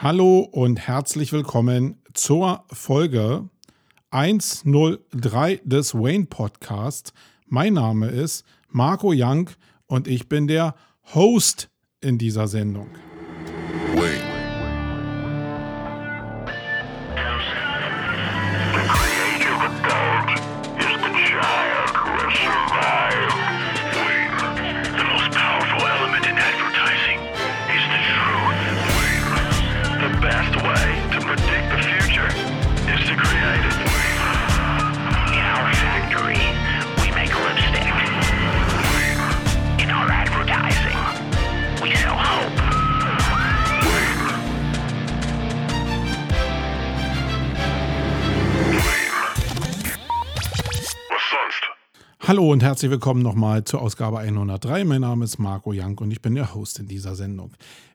Hallo und herzlich willkommen zur Folge 103 des Wayne Podcast. Mein Name ist Marco Young und ich bin der Host in dieser Sendung. Wayne. Herzlich willkommen nochmal zur Ausgabe 103. Mein Name ist Marco Jank und ich bin der Host in dieser Sendung.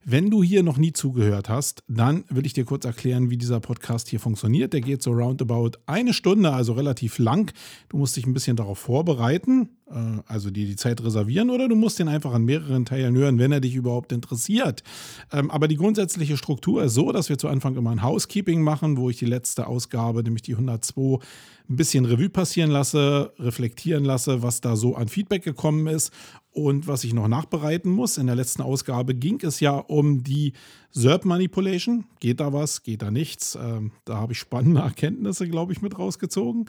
Wenn du hier noch nie zugehört hast, dann will ich dir kurz erklären, wie dieser Podcast hier funktioniert. Der geht so roundabout eine Stunde, also relativ lang. Du musst dich ein bisschen darauf vorbereiten, äh, also dir die Zeit reservieren oder du musst den einfach an mehreren Teilen hören, wenn er dich überhaupt interessiert. Ähm, aber die grundsätzliche Struktur ist so, dass wir zu Anfang immer ein Housekeeping machen, wo ich die letzte Ausgabe, nämlich die 102, ein bisschen Revue passieren lasse, reflektieren lasse, was da so an Feedback gekommen ist und was ich noch nachbereiten muss. In der letzten Ausgabe ging es ja um die SERP Manipulation. Geht da was? Geht da nichts? Ähm, da habe ich spannende Erkenntnisse, glaube ich, mit rausgezogen.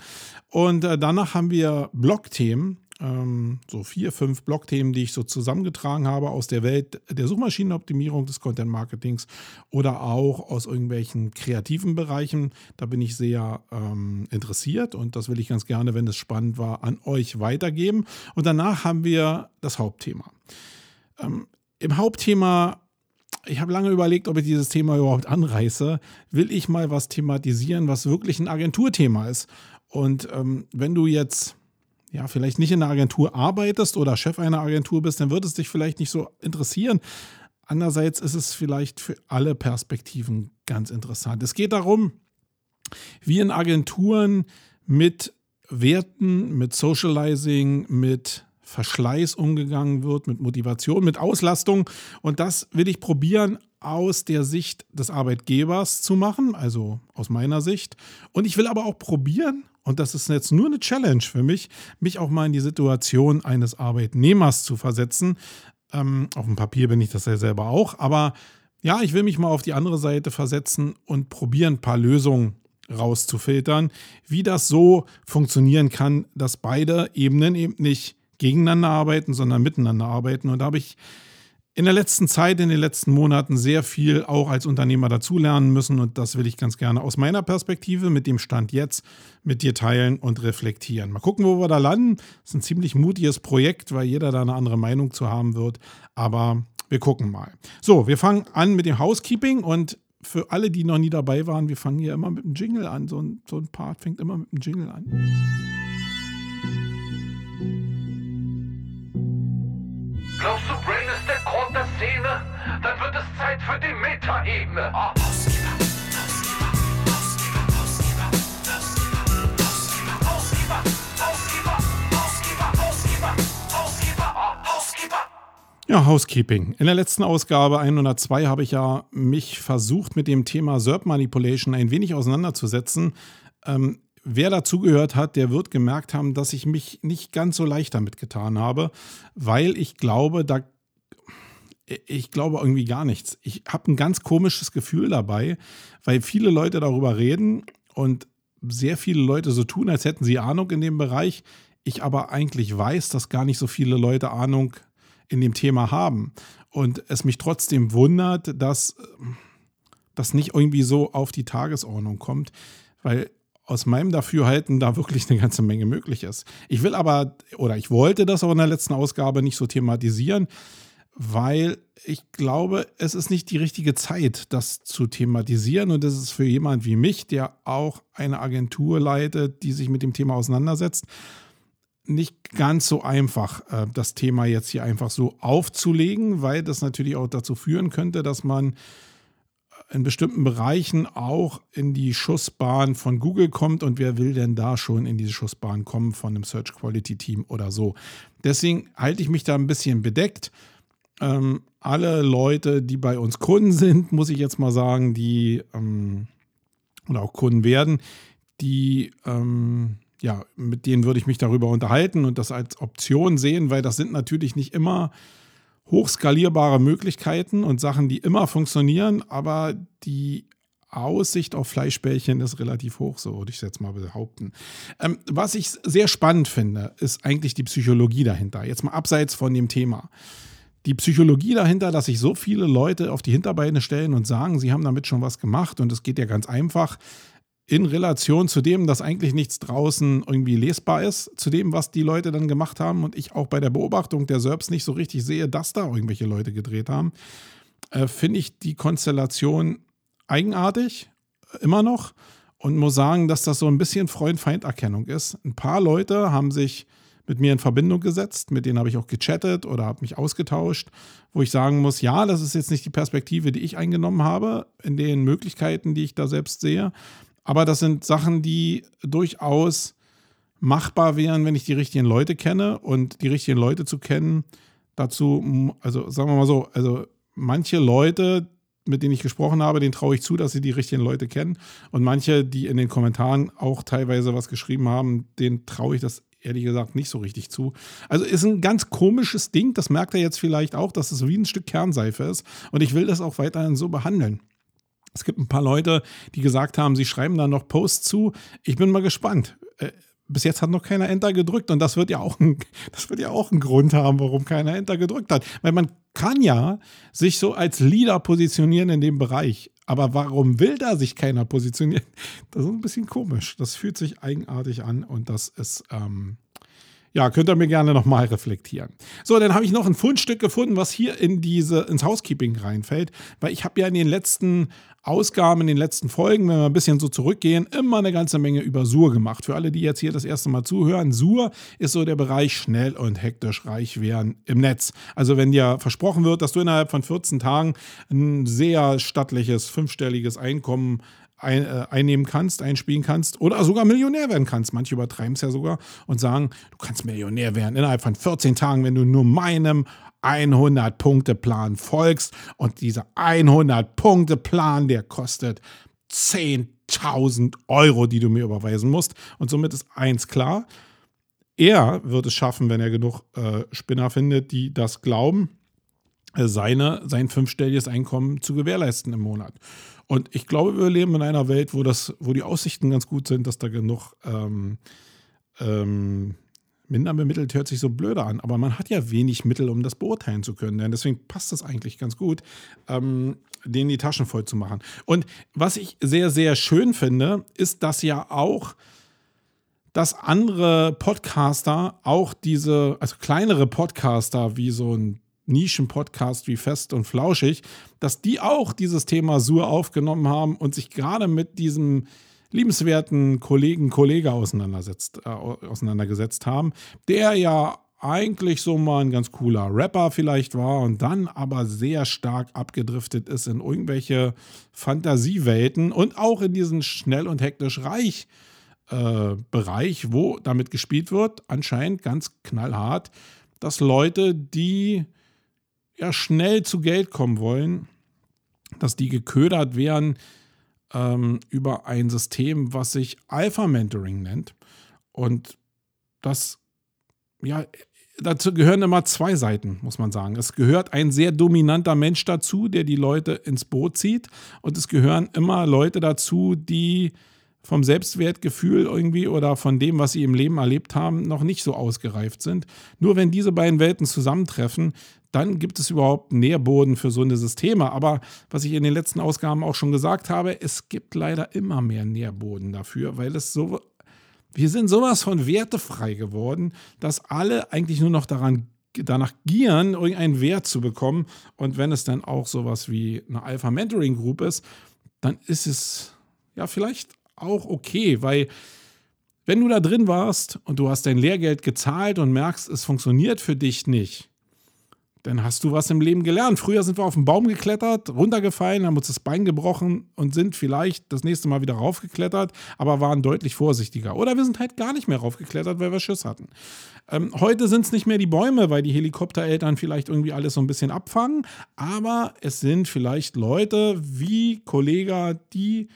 Und äh, danach haben wir Blogthemen ähm, so vier, fünf Blogthemen, die ich so zusammengetragen habe aus der Welt der Suchmaschinenoptimierung, des Content Marketings oder auch aus irgendwelchen kreativen Bereichen. Da bin ich sehr ähm, interessiert und das will ich ganz gerne, wenn es spannend war, an euch weitergeben. Und danach haben wir das Hauptthema. Ähm, Im Hauptthema ich habe lange überlegt, ob ich dieses Thema überhaupt anreiße. Will ich mal was thematisieren, was wirklich ein Agenturthema ist? Und ähm, wenn du jetzt ja, vielleicht nicht in einer Agentur arbeitest oder Chef einer Agentur bist, dann wird es dich vielleicht nicht so interessieren. Andererseits ist es vielleicht für alle Perspektiven ganz interessant. Es geht darum, wie in Agenturen mit Werten, mit Socializing, mit Verschleiß umgegangen wird, mit Motivation, mit Auslastung. Und das will ich probieren aus der Sicht des Arbeitgebers zu machen, also aus meiner Sicht. Und ich will aber auch probieren, und das ist jetzt nur eine Challenge für mich, mich auch mal in die Situation eines Arbeitnehmers zu versetzen. Ähm, auf dem Papier bin ich das ja selber auch, aber ja, ich will mich mal auf die andere Seite versetzen und probieren, ein paar Lösungen rauszufiltern, wie das so funktionieren kann, dass beide Ebenen eben nicht gegeneinander arbeiten, sondern miteinander arbeiten. Und da habe ich in der letzten Zeit, in den letzten Monaten sehr viel auch als Unternehmer dazulernen müssen und das will ich ganz gerne aus meiner Perspektive mit dem Stand jetzt mit dir teilen und reflektieren. Mal gucken, wo wir da landen. Das ist ein ziemlich mutiges Projekt, weil jeder da eine andere Meinung zu haben wird, aber wir gucken mal. So, wir fangen an mit dem Housekeeping und für alle, die noch nie dabei waren, wir fangen hier immer mit einem Jingle an. So ein, so ein Part fängt immer mit einem Jingle an. Glaubst du, Brain Szene? Dann wird es Zeit für die Metaebene. Oh. Ja, Housekeeping. In der letzten Ausgabe 102 habe ich ja mich versucht, mit dem Thema SERP Manipulation ein wenig auseinanderzusetzen. Ähm, wer dazugehört hat, der wird gemerkt haben, dass ich mich nicht ganz so leicht damit getan habe, weil ich glaube, da ich glaube irgendwie gar nichts. Ich habe ein ganz komisches Gefühl dabei, weil viele Leute darüber reden und sehr viele Leute so tun, als hätten sie Ahnung in dem Bereich. Ich aber eigentlich weiß, dass gar nicht so viele Leute Ahnung in dem Thema haben. Und es mich trotzdem wundert, dass das nicht irgendwie so auf die Tagesordnung kommt, weil aus meinem Dafürhalten da wirklich eine ganze Menge möglich ist. Ich will aber, oder ich wollte das auch in der letzten Ausgabe nicht so thematisieren, weil ich glaube, es ist nicht die richtige Zeit, das zu thematisieren. Und das ist für jemand wie mich, der auch eine Agentur leitet, die sich mit dem Thema auseinandersetzt, nicht ganz so einfach, äh, das Thema jetzt hier einfach so aufzulegen, weil das natürlich auch dazu führen könnte, dass man in bestimmten Bereichen auch in die Schussbahn von Google kommt und wer will denn da schon in diese Schussbahn kommen von einem Search Quality Team oder so. Deswegen halte ich mich da ein bisschen bedeckt. Ähm, alle Leute, die bei uns Kunden sind, muss ich jetzt mal sagen, die ähm, oder auch Kunden werden, die ähm, ja, mit denen würde ich mich darüber unterhalten und das als Option sehen, weil das sind natürlich nicht immer hochskalierbare Möglichkeiten und Sachen, die immer funktionieren, aber die Aussicht auf Fleischbällchen ist relativ hoch, so würde ich es jetzt mal behaupten. Ähm, was ich sehr spannend finde, ist eigentlich die Psychologie dahinter. Jetzt mal abseits von dem Thema. Die Psychologie dahinter, dass sich so viele Leute auf die Hinterbeine stellen und sagen, sie haben damit schon was gemacht und es geht ja ganz einfach in Relation zu dem, dass eigentlich nichts draußen irgendwie lesbar ist, zu dem, was die Leute dann gemacht haben und ich auch bei der Beobachtung der Serbs nicht so richtig sehe, dass da irgendwelche Leute gedreht haben, äh, finde ich die Konstellation eigenartig, immer noch, und muss sagen, dass das so ein bisschen Freund-Feind-Erkennung ist. Ein paar Leute haben sich mit mir in Verbindung gesetzt, mit denen habe ich auch gechattet oder habe mich ausgetauscht, wo ich sagen muss, ja, das ist jetzt nicht die Perspektive, die ich eingenommen habe, in den Möglichkeiten, die ich da selbst sehe, aber das sind Sachen, die durchaus machbar wären, wenn ich die richtigen Leute kenne und die richtigen Leute zu kennen, dazu, also sagen wir mal so, also manche Leute, mit denen ich gesprochen habe, denen traue ich zu, dass sie die richtigen Leute kennen. Und manche, die in den Kommentaren auch teilweise was geschrieben haben, denen traue ich das ehrlich gesagt nicht so richtig zu. Also ist ein ganz komisches Ding, das merkt er jetzt vielleicht auch, dass es wie ein Stück Kernseife ist. Und ich will das auch weiterhin so behandeln. Es gibt ein paar Leute, die gesagt haben, sie schreiben da noch Posts zu. Ich bin mal gespannt. Äh, bis jetzt hat noch keiner Enter gedrückt und das wird ja auch ein, das wird ja auch einen Grund haben, warum keiner Enter gedrückt hat. Weil man kann ja sich so als Leader positionieren in dem Bereich. Aber warum will da sich keiner positionieren? Das ist ein bisschen komisch. Das fühlt sich eigenartig an und das ist, ähm, ja, könnt ihr mir gerne nochmal reflektieren. So, dann habe ich noch ein Fundstück gefunden, was hier in diese, ins Housekeeping reinfällt, weil ich habe ja in den letzten Ausgaben, in den letzten Folgen, wenn wir ein bisschen so zurückgehen, immer eine ganze Menge über Sur gemacht. Für alle, die jetzt hier das erste Mal zuhören, Sur ist so der Bereich schnell und hektisch reich werden im Netz. Also wenn dir versprochen wird, dass du innerhalb von 14 Tagen ein sehr stattliches, fünfstelliges Einkommen ein, äh, einnehmen kannst, einspielen kannst oder sogar Millionär werden kannst. Manche übertreiben es ja sogar und sagen, du kannst Millionär werden innerhalb von 14 Tagen, wenn du nur meinem 100-Punkte-Plan folgst. Und dieser 100-Punkte-Plan, der kostet 10.000 Euro, die du mir überweisen musst. Und somit ist eins klar, er wird es schaffen, wenn er genug äh, Spinner findet, die das glauben, äh, seine, sein fünfstelliges Einkommen zu gewährleisten im Monat. Und ich glaube, wir leben in einer Welt, wo, das, wo die Aussichten ganz gut sind, dass da genug ähm, ähm, minder bemittelt hört sich so blöder an, aber man hat ja wenig Mittel, um das beurteilen zu können. Denn deswegen passt das eigentlich ganz gut, ähm, denen die Taschen voll zu machen. Und was ich sehr, sehr schön finde, ist, dass ja auch dass andere Podcaster auch diese, also kleinere Podcaster wie so ein Nischen-Podcast wie Fest und Flauschig, dass die auch dieses Thema Sur aufgenommen haben und sich gerade mit diesem liebenswerten Kollegen, Kollege auseinandersetzt, äh, auseinandergesetzt haben, der ja eigentlich so mal ein ganz cooler Rapper vielleicht war und dann aber sehr stark abgedriftet ist in irgendwelche Fantasiewelten und auch in diesen schnell und hektisch reich äh, Bereich, wo damit gespielt wird, anscheinend ganz knallhart, dass Leute, die ja schnell zu Geld kommen wollen, dass die geködert werden ähm, über ein System, was sich Alpha Mentoring nennt. Und das, ja, dazu gehören immer zwei Seiten, muss man sagen. Es gehört ein sehr dominanter Mensch dazu, der die Leute ins Boot zieht. Und es gehören immer Leute dazu, die vom Selbstwertgefühl irgendwie oder von dem, was sie im Leben erlebt haben, noch nicht so ausgereift sind. Nur wenn diese beiden Welten zusammentreffen, dann gibt es überhaupt Nährboden für so eine Systeme. Aber was ich in den letzten Ausgaben auch schon gesagt habe, es gibt leider immer mehr Nährboden dafür, weil es so, wir sind sowas von wertefrei geworden, dass alle eigentlich nur noch daran danach gieren, irgendeinen Wert zu bekommen. Und wenn es dann auch sowas wie eine Alpha Mentoring Group ist, dann ist es ja vielleicht auch okay, weil wenn du da drin warst und du hast dein Lehrgeld gezahlt und merkst, es funktioniert für dich nicht, dann hast du was im Leben gelernt. Früher sind wir auf den Baum geklettert, runtergefallen, haben uns das Bein gebrochen und sind vielleicht das nächste Mal wieder raufgeklettert, aber waren deutlich vorsichtiger. Oder wir sind halt gar nicht mehr raufgeklettert, weil wir Schiss hatten. Ähm, heute sind es nicht mehr die Bäume, weil die Helikoptereltern vielleicht irgendwie alles so ein bisschen abfangen, aber es sind vielleicht Leute wie Kollegen, die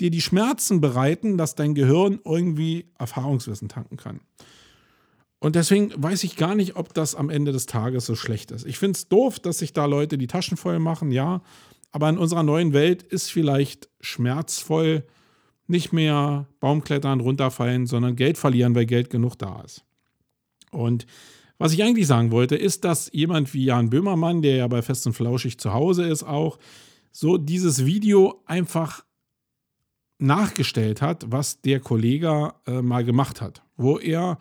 dir die Schmerzen bereiten, dass dein Gehirn irgendwie Erfahrungswissen tanken kann. Und deswegen weiß ich gar nicht, ob das am Ende des Tages so schlecht ist. Ich finde es doof, dass sich da Leute die Taschen voll machen, ja. Aber in unserer neuen Welt ist vielleicht schmerzvoll nicht mehr Baumklettern, runterfallen, sondern Geld verlieren, weil Geld genug da ist. Und was ich eigentlich sagen wollte, ist, dass jemand wie Jan Böhmermann, der ja bei Fest und Flauschig zu Hause ist, auch so dieses Video einfach nachgestellt hat, was der Kollege äh, mal gemacht hat, wo er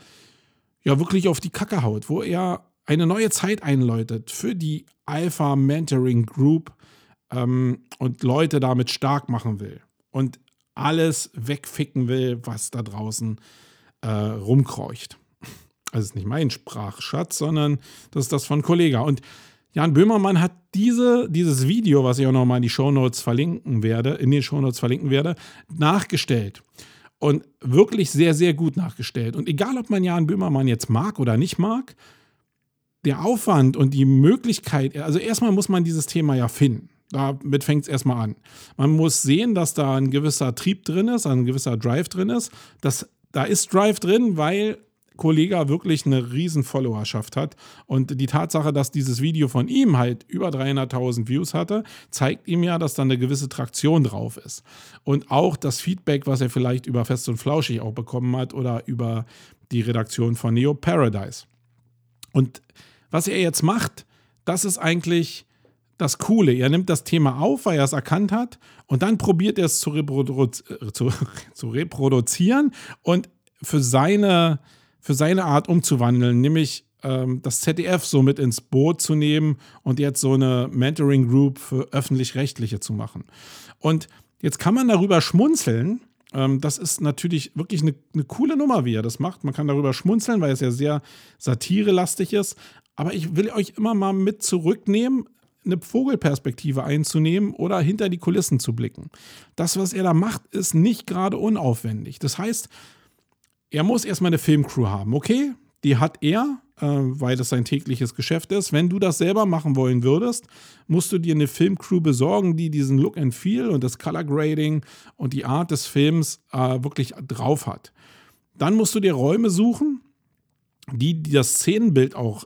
ja wirklich auf die Kacke haut, wo er eine neue Zeit einläutet für die Alpha Mentoring Group ähm, und Leute damit stark machen will und alles wegficken will, was da draußen äh, rumkreucht. Also ist nicht mein Sprachschatz, sondern das ist das von Kollega. Und Jan Böhmermann hat diese, dieses Video, was ich auch nochmal in die Shownotes verlinken werde, in den Shownotes verlinken werde, nachgestellt. Und wirklich sehr, sehr gut nachgestellt. Und egal, ob man Jan Böhmermann jetzt mag oder nicht mag, der Aufwand und die Möglichkeit, also erstmal muss man dieses Thema ja finden. Damit fängt es erstmal an. Man muss sehen, dass da ein gewisser Trieb drin ist, ein gewisser Drive drin ist. Das, da ist Drive drin, weil Kollege wirklich eine riesen Followerschaft hat. Und die Tatsache, dass dieses Video von ihm halt über 300.000 Views hatte, zeigt ihm ja, dass da eine gewisse Traktion drauf ist. Und auch das Feedback, was er vielleicht über Fest und Flauschig auch bekommen hat oder über die Redaktion von Neo Paradise. Und was er jetzt macht, das ist eigentlich das Coole. Er nimmt das Thema auf, weil er es erkannt hat, und dann probiert er es zu, reprodu zu, zu reproduzieren und für seine für seine Art umzuwandeln, nämlich ähm, das ZDF so mit ins Boot zu nehmen und jetzt so eine Mentoring Group für öffentlich-rechtliche zu machen. Und jetzt kann man darüber schmunzeln. Ähm, das ist natürlich wirklich eine, eine coole Nummer, wie er das macht. Man kann darüber schmunzeln, weil es ja sehr satirelastig ist. Aber ich will euch immer mal mit zurücknehmen, eine Vogelperspektive einzunehmen oder hinter die Kulissen zu blicken. Das, was er da macht, ist nicht gerade unaufwendig. Das heißt, er muss erstmal eine Filmcrew haben, okay? Die hat er, äh, weil das sein tägliches Geschäft ist. Wenn du das selber machen wollen würdest, musst du dir eine Filmcrew besorgen, die diesen Look and Feel und das Color Grading und die Art des Films äh, wirklich drauf hat. Dann musst du dir Räume suchen, die, die das Szenenbild auch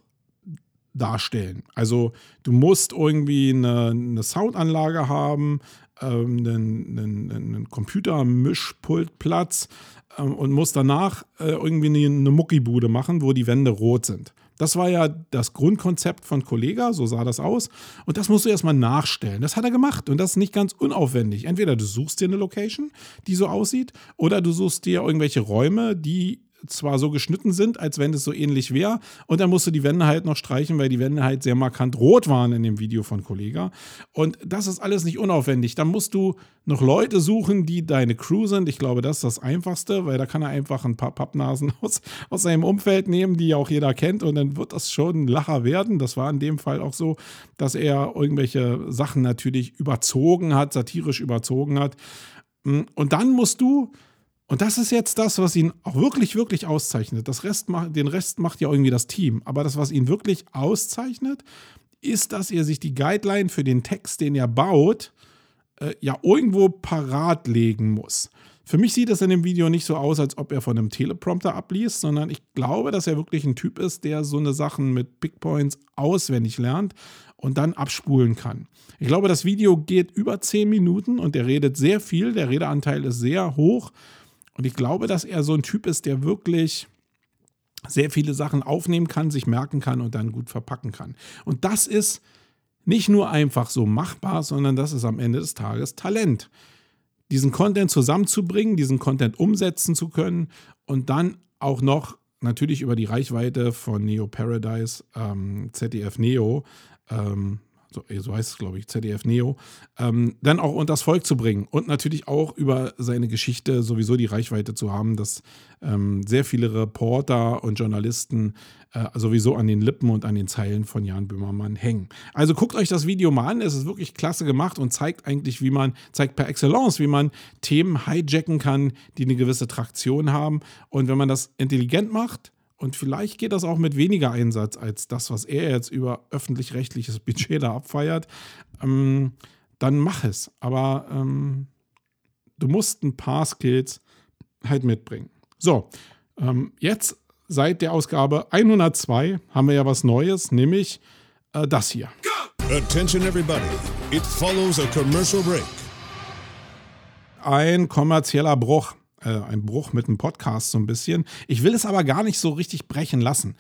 darstellen. Also du musst irgendwie eine, eine Soundanlage haben, ähm, einen, einen, einen Computermischpultplatz, ähm, und muss danach äh, irgendwie eine, Muckibude machen, wo die Wände rot sind. Das war ja das Grundkonzept von Kollega, so sah das aus. Und das musst du erstmal nachstellen. Das hat er gemacht und das ist nicht ganz unaufwendig. Entweder du suchst dir eine Location, die so aussieht, oder du suchst dir irgendwelche Räume, die zwar so geschnitten sind, als wenn es so ähnlich wäre. Und dann musst du die Wände halt noch streichen, weil die Wände halt sehr markant rot waren in dem Video von Kollega. Und das ist alles nicht unaufwendig. Dann musst du noch Leute suchen, die deine Crew sind. Ich glaube, das ist das Einfachste, weil da kann er einfach ein paar Pappnasen aus, aus seinem Umfeld nehmen, die auch jeder kennt. Und dann wird das schon ein Lacher werden. Das war in dem Fall auch so, dass er irgendwelche Sachen natürlich überzogen hat, satirisch überzogen hat. Und dann musst du und das ist jetzt das, was ihn auch wirklich, wirklich auszeichnet. Das Rest den Rest macht ja irgendwie das Team. Aber das, was ihn wirklich auszeichnet, ist, dass er sich die Guideline für den Text, den er baut, äh, ja irgendwo parat legen muss. Für mich sieht es in dem Video nicht so aus, als ob er von einem Teleprompter abliest, sondern ich glaube, dass er wirklich ein Typ ist, der so eine Sachen mit Big Points auswendig lernt und dann abspulen kann. Ich glaube, das Video geht über 10 Minuten und er redet sehr viel. Der Redeanteil ist sehr hoch. Und ich glaube, dass er so ein Typ ist, der wirklich sehr viele Sachen aufnehmen kann, sich merken kann und dann gut verpacken kann. Und das ist nicht nur einfach so machbar, sondern das ist am Ende des Tages Talent. Diesen Content zusammenzubringen, diesen Content umsetzen zu können und dann auch noch natürlich über die Reichweite von Neo Paradise, ähm, ZDF Neo, ähm, so, so heißt es, glaube ich, ZDF Neo, ähm, dann auch unters Volk zu bringen und natürlich auch über seine Geschichte sowieso die Reichweite zu haben, dass ähm, sehr viele Reporter und Journalisten äh, sowieso an den Lippen und an den Zeilen von Jan Böhmermann hängen. Also guckt euch das Video mal an, es ist wirklich klasse gemacht und zeigt eigentlich, wie man, zeigt per Excellence, wie man Themen hijacken kann, die eine gewisse Traktion haben. Und wenn man das intelligent macht, und vielleicht geht das auch mit weniger Einsatz als das, was er jetzt über öffentlich-rechtliches Budget da abfeiert. Ähm, dann mach es. Aber ähm, du musst ein paar Skills halt mitbringen. So, ähm, jetzt seit der Ausgabe 102 haben wir ja was Neues, nämlich äh, das hier. Attention everybody. It follows a commercial break. Ein kommerzieller Bruch äh, ein Bruch mit dem Podcast so ein bisschen. Ich will es aber gar nicht so richtig brechen lassen.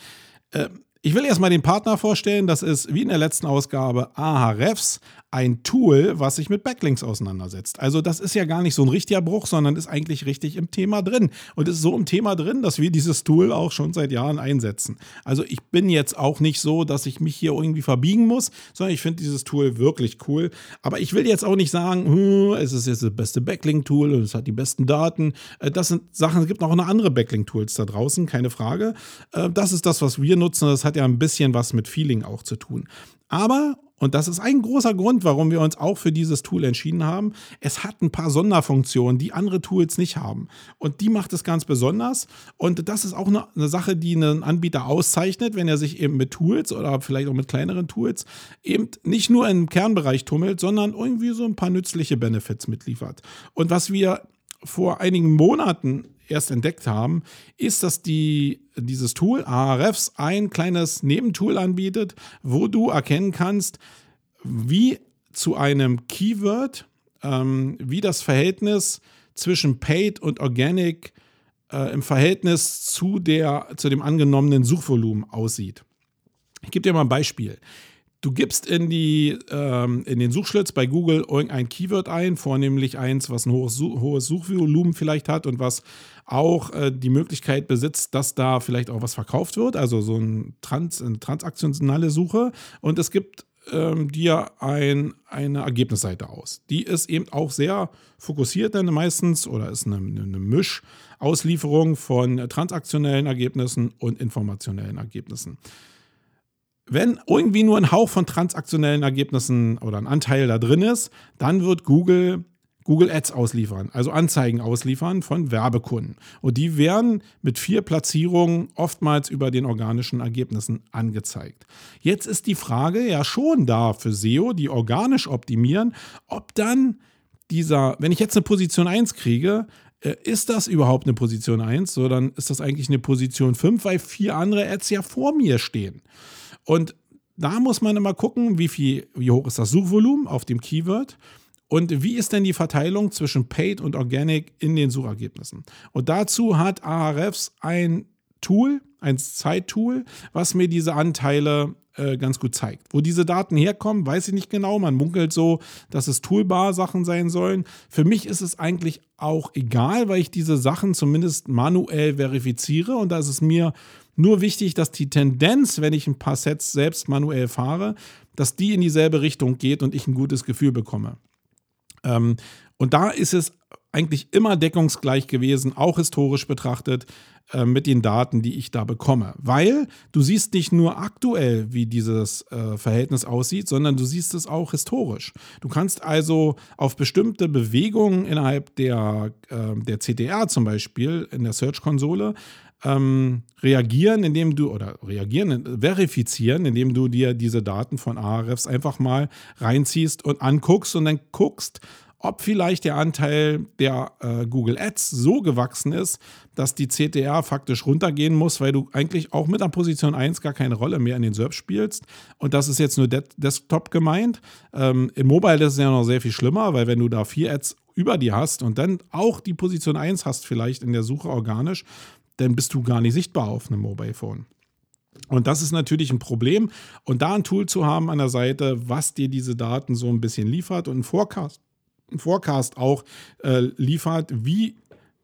Äh, ich will erstmal den Partner vorstellen. Das ist wie in der letzten Ausgabe Ahrefs, ein Tool, was sich mit Backlinks auseinandersetzt. Also das ist ja gar nicht so ein richtiger Bruch, sondern ist eigentlich richtig im Thema drin. Und ist so im Thema drin, dass wir dieses Tool auch schon seit Jahren einsetzen. Also ich bin jetzt auch nicht so, dass ich mich hier irgendwie verbiegen muss, sondern ich finde dieses Tool wirklich cool. Aber ich will jetzt auch nicht sagen, hm, es ist jetzt das beste Backlink-Tool und es hat die besten Daten. Äh, das sind Sachen, es gibt noch eine andere Backlink-Tools da draußen, keine Frage. Äh, das ist das, was wir nutzen. Das hat ja ein bisschen was mit Feeling auch zu tun. Aber und das ist ein großer Grund, warum wir uns auch für dieses Tool entschieden haben. Es hat ein paar Sonderfunktionen, die andere Tools nicht haben. Und die macht es ganz besonders. Und das ist auch eine, eine Sache, die einen Anbieter auszeichnet, wenn er sich eben mit Tools oder vielleicht auch mit kleineren Tools eben nicht nur im Kernbereich tummelt, sondern irgendwie so ein paar nützliche Benefits mitliefert. Und was wir vor einigen Monaten erst entdeckt haben, ist, dass die, dieses Tool Ahrefs ein kleines Nebentool anbietet, wo du erkennen kannst, wie zu einem Keyword, ähm, wie das Verhältnis zwischen Paid und Organic äh, im Verhältnis zu, der, zu dem angenommenen Suchvolumen aussieht. Ich gebe dir mal ein Beispiel. Du gibst in, die, ähm, in den Suchschlitz bei Google irgendein Keyword ein, vornehmlich eins, was ein hohes, hohes Suchvolumen vielleicht hat und was auch äh, die Möglichkeit besitzt, dass da vielleicht auch was verkauft wird, also so ein Trans, eine transaktionale Suche. Und es gibt ähm, dir ein, eine Ergebnisseite aus. Die ist eben auch sehr fokussiert dann meistens oder ist eine, eine Mischauslieferung von transaktionellen Ergebnissen und informationellen Ergebnissen wenn irgendwie nur ein Hauch von transaktionellen Ergebnissen oder ein Anteil da drin ist, dann wird Google Google Ads ausliefern, also Anzeigen ausliefern von Werbekunden. Und die werden mit vier Platzierungen oftmals über den organischen Ergebnissen angezeigt. Jetzt ist die Frage ja schon da für SEO, die organisch optimieren, ob dann dieser, wenn ich jetzt eine Position 1 kriege, äh, ist das überhaupt eine Position 1, sondern ist das eigentlich eine Position 5, weil vier andere Ads ja vor mir stehen. Und da muss man immer gucken, wie, viel, wie hoch ist das Suchvolumen auf dem Keyword und wie ist denn die Verteilung zwischen Paid und Organic in den Suchergebnissen. Und dazu hat Ahrefs ein Tool, ein Zeittool, was mir diese Anteile äh, ganz gut zeigt. Wo diese Daten herkommen, weiß ich nicht genau. Man munkelt so, dass es Toolbar-Sachen sein sollen. Für mich ist es eigentlich auch egal, weil ich diese Sachen zumindest manuell verifiziere und da ist es mir nur wichtig, dass die Tendenz, wenn ich ein paar Sets selbst manuell fahre, dass die in dieselbe Richtung geht und ich ein gutes Gefühl bekomme. Ähm, und da ist es eigentlich immer deckungsgleich gewesen, auch historisch betrachtet, äh, mit den Daten, die ich da bekomme. Weil du siehst nicht nur aktuell, wie dieses äh, Verhältnis aussieht, sondern du siehst es auch historisch. Du kannst also auf bestimmte Bewegungen innerhalb der, äh, der CTR zum Beispiel in der Search-Konsole ähm, reagieren, indem du, oder reagieren, verifizieren, indem du dir diese Daten von Ahrefs einfach mal reinziehst und anguckst und dann guckst, ob vielleicht der Anteil der äh, Google Ads so gewachsen ist, dass die CTR faktisch runtergehen muss, weil du eigentlich auch mit der Position 1 gar keine Rolle mehr in den SERP spielst. Und das ist jetzt nur De Desktop gemeint. Ähm, Im Mobile ist es ja noch sehr viel schlimmer, weil wenn du da vier Ads über dir hast und dann auch die Position 1 hast, vielleicht in der Suche organisch, dann bist du gar nicht sichtbar auf einem Mobile Phone. Und das ist natürlich ein Problem. Und da ein Tool zu haben an der Seite, was dir diese Daten so ein bisschen liefert und einen Forecast, einen Forecast auch äh, liefert, wie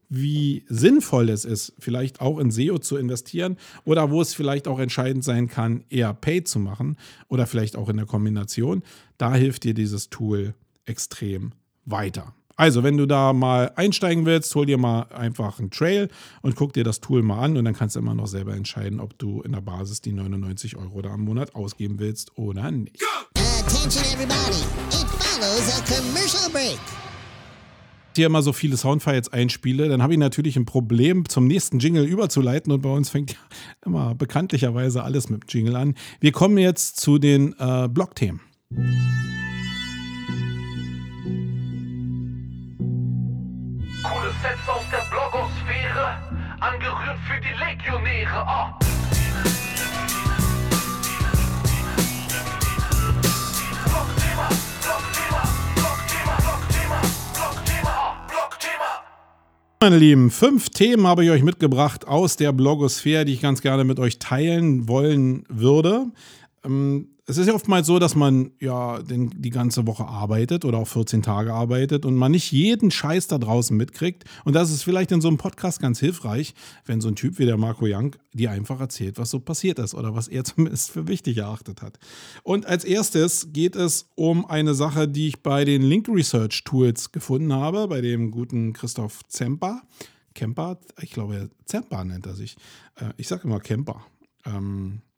wie sinnvoll es ist, vielleicht auch in SEO zu investieren oder wo es vielleicht auch entscheidend sein kann, eher Pay zu machen oder vielleicht auch in der Kombination, da hilft dir dieses Tool extrem weiter. Also, wenn du da mal einsteigen willst, hol dir mal einfach einen Trail und guck dir das Tool mal an und dann kannst du immer noch selber entscheiden, ob du in der Basis die 99 Euro da im Monat ausgeben willst oder nicht. Attention everybody, it follows a commercial break hier immer so viele Soundfiles einspiele, dann habe ich natürlich ein Problem, zum nächsten Jingle überzuleiten. Und bei uns fängt ja immer bekanntlicherweise alles mit dem Jingle an. Wir kommen jetzt zu den äh, Blog-Themen. Der Blogosphäre, angerührt für die Legionäre. Oh. Meine Lieben, fünf Themen habe ich euch mitgebracht aus der Blogosphäre, die ich ganz gerne mit euch teilen wollen würde. Ähm, es ist ja oftmals so, dass man ja den, die ganze Woche arbeitet oder auch 14 Tage arbeitet und man nicht jeden Scheiß da draußen mitkriegt. Und das ist vielleicht in so einem Podcast ganz hilfreich, wenn so ein Typ wie der Marco Young dir einfach erzählt, was so passiert ist oder was er zumindest für wichtig erachtet hat. Und als erstes geht es um eine Sache, die ich bei den Link Research Tools gefunden habe, bei dem guten Christoph Zemper. Kemper, ich glaube, Zemper nennt er sich. Äh, ich sage immer Kemper. Ähm, äh,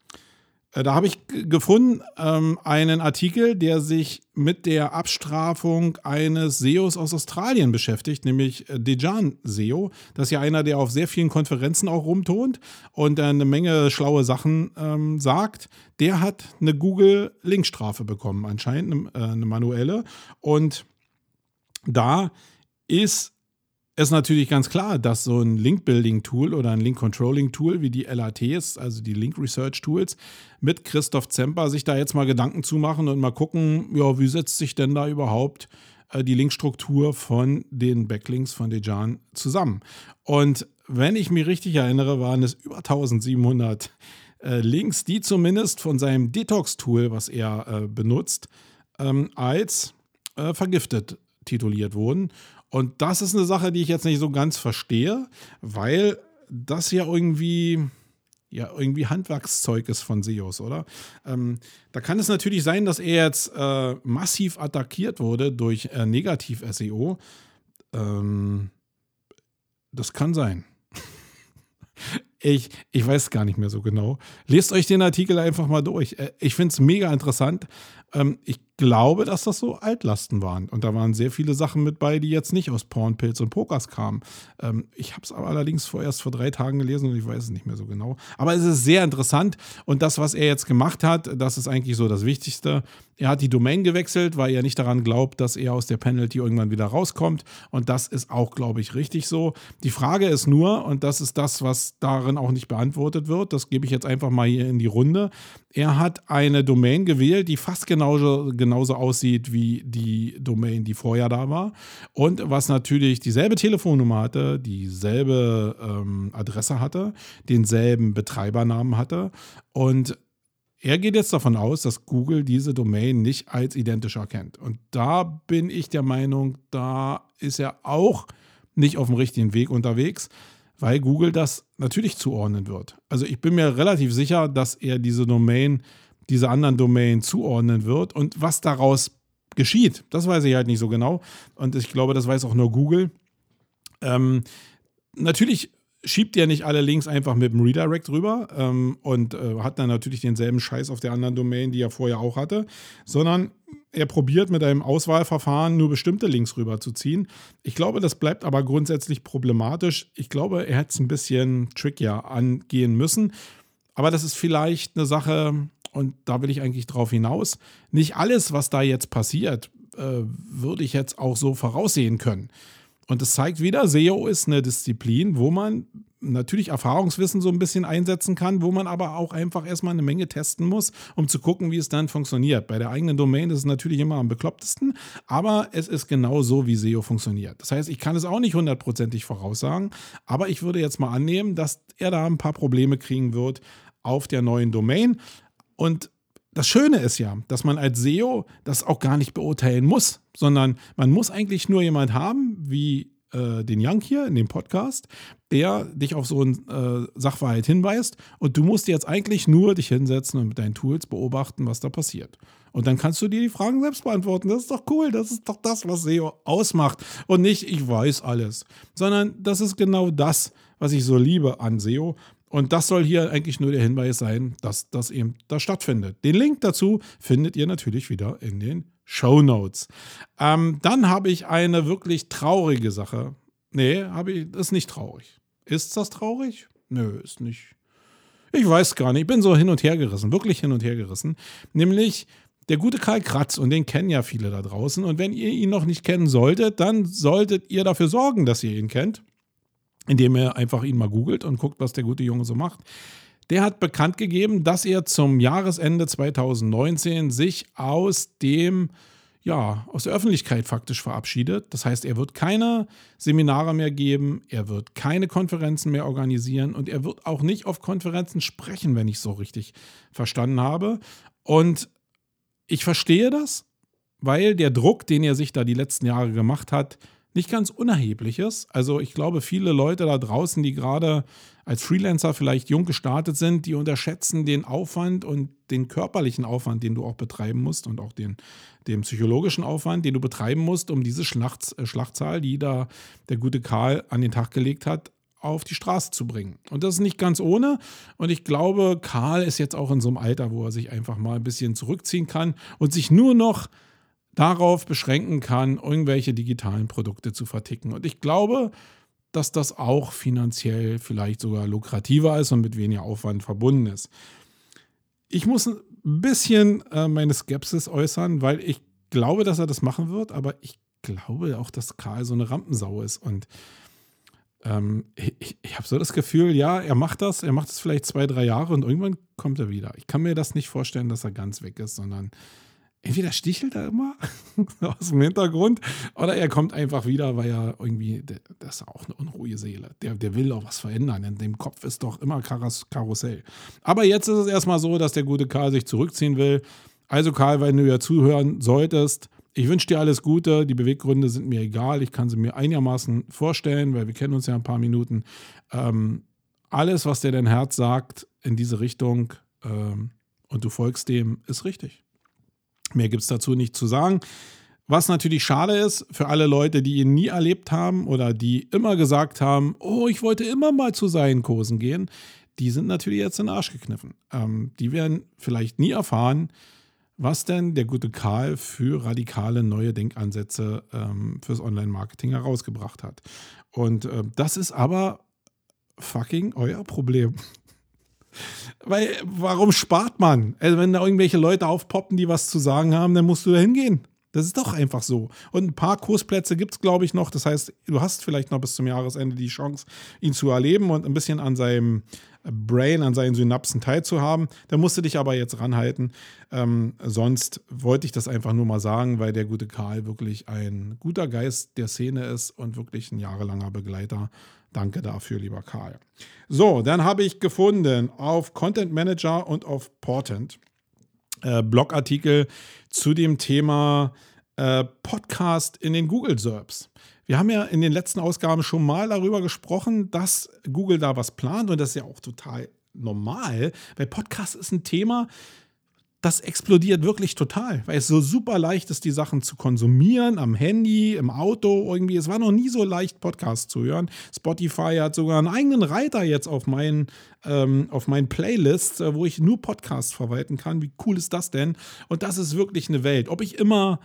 da habe ich gefunden ähm, einen Artikel, der sich mit der Abstrafung eines SEOs aus Australien beschäftigt, nämlich äh, Dejan SEO. Das ist ja einer, der auf sehr vielen Konferenzen auch rumtont und äh, eine Menge schlaue Sachen ähm, sagt. Der hat eine Google-Linkstrafe bekommen, anscheinend eine, äh, eine manuelle. Und da ist ist natürlich ganz klar, dass so ein Link-Building-Tool oder ein Link-Controlling-Tool wie die LATs, also die Link-Research-Tools, mit Christoph Zemper sich da jetzt mal Gedanken zu machen und mal gucken, ja, wie setzt sich denn da überhaupt äh, die Linkstruktur von den Backlinks von Dejan zusammen. Und wenn ich mich richtig erinnere, waren es über 1700 äh, Links, die zumindest von seinem Detox-Tool, was er äh, benutzt, ähm, als vergiftet tituliert wurden. Und das ist eine Sache, die ich jetzt nicht so ganz verstehe, weil das ja irgendwie ja irgendwie Handwerkszeug ist von SEOs, oder? Ähm, da kann es natürlich sein, dass er jetzt äh, massiv attackiert wurde durch äh, Negativ-SEO. Ähm, das kann sein. ich, ich weiß gar nicht mehr so genau. Lest euch den Artikel einfach mal durch. Äh, ich finde es mega interessant. Ähm, ich glaube, dass das so Altlasten waren. Und da waren sehr viele Sachen mit bei, die jetzt nicht aus Pornpilz und Pokers kamen. Ähm, ich habe es allerdings vorerst vor drei Tagen gelesen und ich weiß es nicht mehr so genau. Aber es ist sehr interessant. Und das, was er jetzt gemacht hat, das ist eigentlich so das Wichtigste. Er hat die Domain gewechselt, weil er nicht daran glaubt, dass er aus der Penalty irgendwann wieder rauskommt. Und das ist auch, glaube ich, richtig so. Die Frage ist nur, und das ist das, was darin auch nicht beantwortet wird, das gebe ich jetzt einfach mal hier in die Runde. Er hat eine Domain gewählt, die fast genauso, genauso aussieht wie die Domain, die vorher da war. Und was natürlich dieselbe Telefonnummer hatte, dieselbe ähm, Adresse hatte, denselben Betreibernamen hatte. Und er geht jetzt davon aus, dass Google diese Domain nicht als identisch erkennt. Und da bin ich der Meinung, da ist er auch nicht auf dem richtigen Weg unterwegs weil Google das natürlich zuordnen wird. Also ich bin mir relativ sicher, dass er diese Domain, diese anderen Domain zuordnen wird und was daraus geschieht, das weiß ich halt nicht so genau und ich glaube, das weiß auch nur Google. Ähm, natürlich schiebt er nicht alle Links einfach mit dem Redirect rüber ähm, und äh, hat dann natürlich denselben Scheiß auf der anderen Domain, die er vorher auch hatte, sondern er probiert mit einem Auswahlverfahren nur bestimmte Links rüberzuziehen. Ich glaube, das bleibt aber grundsätzlich problematisch. Ich glaube, er hätte es ein bisschen trickier angehen müssen. Aber das ist vielleicht eine Sache, und da will ich eigentlich drauf hinaus. Nicht alles, was da jetzt passiert, äh, würde ich jetzt auch so voraussehen können. Und es zeigt wieder, SEO ist eine Disziplin, wo man natürlich Erfahrungswissen so ein bisschen einsetzen kann, wo man aber auch einfach erstmal eine Menge testen muss, um zu gucken, wie es dann funktioniert. Bei der eigenen Domain ist es natürlich immer am beklopptesten, aber es ist genau so, wie SEO funktioniert. Das heißt, ich kann es auch nicht hundertprozentig voraussagen, aber ich würde jetzt mal annehmen, dass er da ein paar Probleme kriegen wird auf der neuen Domain. Und das Schöne ist ja, dass man als SEO das auch gar nicht beurteilen muss, sondern man muss eigentlich nur jemand haben, wie äh, den Young hier in dem Podcast, der dich auf so einen äh, Sachverhalt hinweist und du musst jetzt eigentlich nur dich hinsetzen und mit deinen Tools beobachten, was da passiert. Und dann kannst du dir die Fragen selbst beantworten. Das ist doch cool. Das ist doch das, was SEO ausmacht. Und nicht, ich weiß alles. Sondern das ist genau das, was ich so liebe an SEO. Und das soll hier eigentlich nur der Hinweis sein, dass das eben da stattfindet. Den Link dazu findet ihr natürlich wieder in den Show Notes. Ähm, dann habe ich eine wirklich traurige Sache. Nee, habe ich, ist nicht traurig. Ist das traurig? Nö, ist nicht. Ich weiß gar nicht. Ich bin so hin und her gerissen, wirklich hin und her gerissen. Nämlich der gute Karl Kratz, und den kennen ja viele da draußen. Und wenn ihr ihn noch nicht kennen solltet, dann solltet ihr dafür sorgen, dass ihr ihn kennt, indem ihr einfach ihn mal googelt und guckt, was der gute Junge so macht. Der hat bekannt gegeben, dass er zum Jahresende 2019 sich aus dem ja, aus der Öffentlichkeit faktisch verabschiedet. Das heißt, er wird keine Seminare mehr geben, er wird keine Konferenzen mehr organisieren und er wird auch nicht auf Konferenzen sprechen, wenn ich so richtig verstanden habe. Und ich verstehe das, weil der Druck, den er sich da die letzten Jahre gemacht hat, nicht ganz unerheblich ist. Also ich glaube, viele Leute da draußen, die gerade als Freelancer vielleicht jung gestartet sind, die unterschätzen den Aufwand und den körperlichen Aufwand, den du auch betreiben musst und auch den, den psychologischen Aufwand, den du betreiben musst, um diese Schlacht, äh, Schlachtzahl, die da der gute Karl an den Tag gelegt hat, auf die Straße zu bringen. Und das ist nicht ganz ohne. Und ich glaube, Karl ist jetzt auch in so einem Alter, wo er sich einfach mal ein bisschen zurückziehen kann und sich nur noch darauf beschränken kann, irgendwelche digitalen Produkte zu verticken. Und ich glaube, dass das auch finanziell vielleicht sogar lukrativer ist und mit weniger Aufwand verbunden ist. Ich muss ein bisschen äh, meine Skepsis äußern, weil ich glaube, dass er das machen wird, aber ich glaube auch, dass Karl so eine Rampensau ist und ähm, ich, ich habe so das Gefühl, ja, er macht das, er macht es vielleicht zwei, drei Jahre und irgendwann kommt er wieder. Ich kann mir das nicht vorstellen, dass er ganz weg ist, sondern entweder stichelt er immer aus dem Hintergrund oder er kommt einfach wieder, weil er irgendwie, das ist auch eine unruhige Seele. Der, der will auch was verändern. In dem Kopf ist doch immer Karussell. Aber jetzt ist es erstmal so, dass der gute Karl sich zurückziehen will. Also Karl, wenn du ja zuhören solltest, ich wünsche dir alles Gute. Die Beweggründe sind mir egal. Ich kann sie mir einigermaßen vorstellen, weil wir kennen uns ja ein paar Minuten. Ähm, alles, was dir dein Herz sagt in diese Richtung ähm, und du folgst dem, ist richtig. Mehr gibt es dazu nicht zu sagen. Was natürlich schade ist für alle Leute, die ihn nie erlebt haben oder die immer gesagt haben, oh, ich wollte immer mal zu seinen Kursen gehen, die sind natürlich jetzt in den Arsch gekniffen. Ähm, die werden vielleicht nie erfahren, was denn der gute Karl für radikale neue Denkansätze ähm, fürs Online-Marketing herausgebracht hat. Und äh, das ist aber fucking euer Problem. Weil, warum spart man? Also, wenn da irgendwelche Leute aufpoppen, die was zu sagen haben, dann musst du da hingehen. Das ist doch einfach so. Und ein paar Kursplätze gibt es, glaube ich, noch. Das heißt, du hast vielleicht noch bis zum Jahresende die Chance, ihn zu erleben und ein bisschen an seinem Brain, an seinen Synapsen teilzuhaben. Da musst du dich aber jetzt ranhalten. Ähm, sonst wollte ich das einfach nur mal sagen, weil der gute Karl wirklich ein guter Geist der Szene ist und wirklich ein jahrelanger Begleiter. Danke dafür, lieber Karl. So, dann habe ich gefunden auf Content Manager und auf Portent äh, Blogartikel zu dem Thema äh, Podcast in den Google SERPs. Wir haben ja in den letzten Ausgaben schon mal darüber gesprochen, dass Google da was plant und das ist ja auch total normal, weil Podcast ist ein Thema, das explodiert wirklich total, weil es so super leicht ist, die Sachen zu konsumieren, am Handy, im Auto irgendwie. Es war noch nie so leicht, Podcasts zu hören. Spotify hat sogar einen eigenen Reiter jetzt auf meinen, ähm, auf meinen Playlists, äh, wo ich nur Podcasts verwalten kann. Wie cool ist das denn? Und das ist wirklich eine Welt. Ob ich immer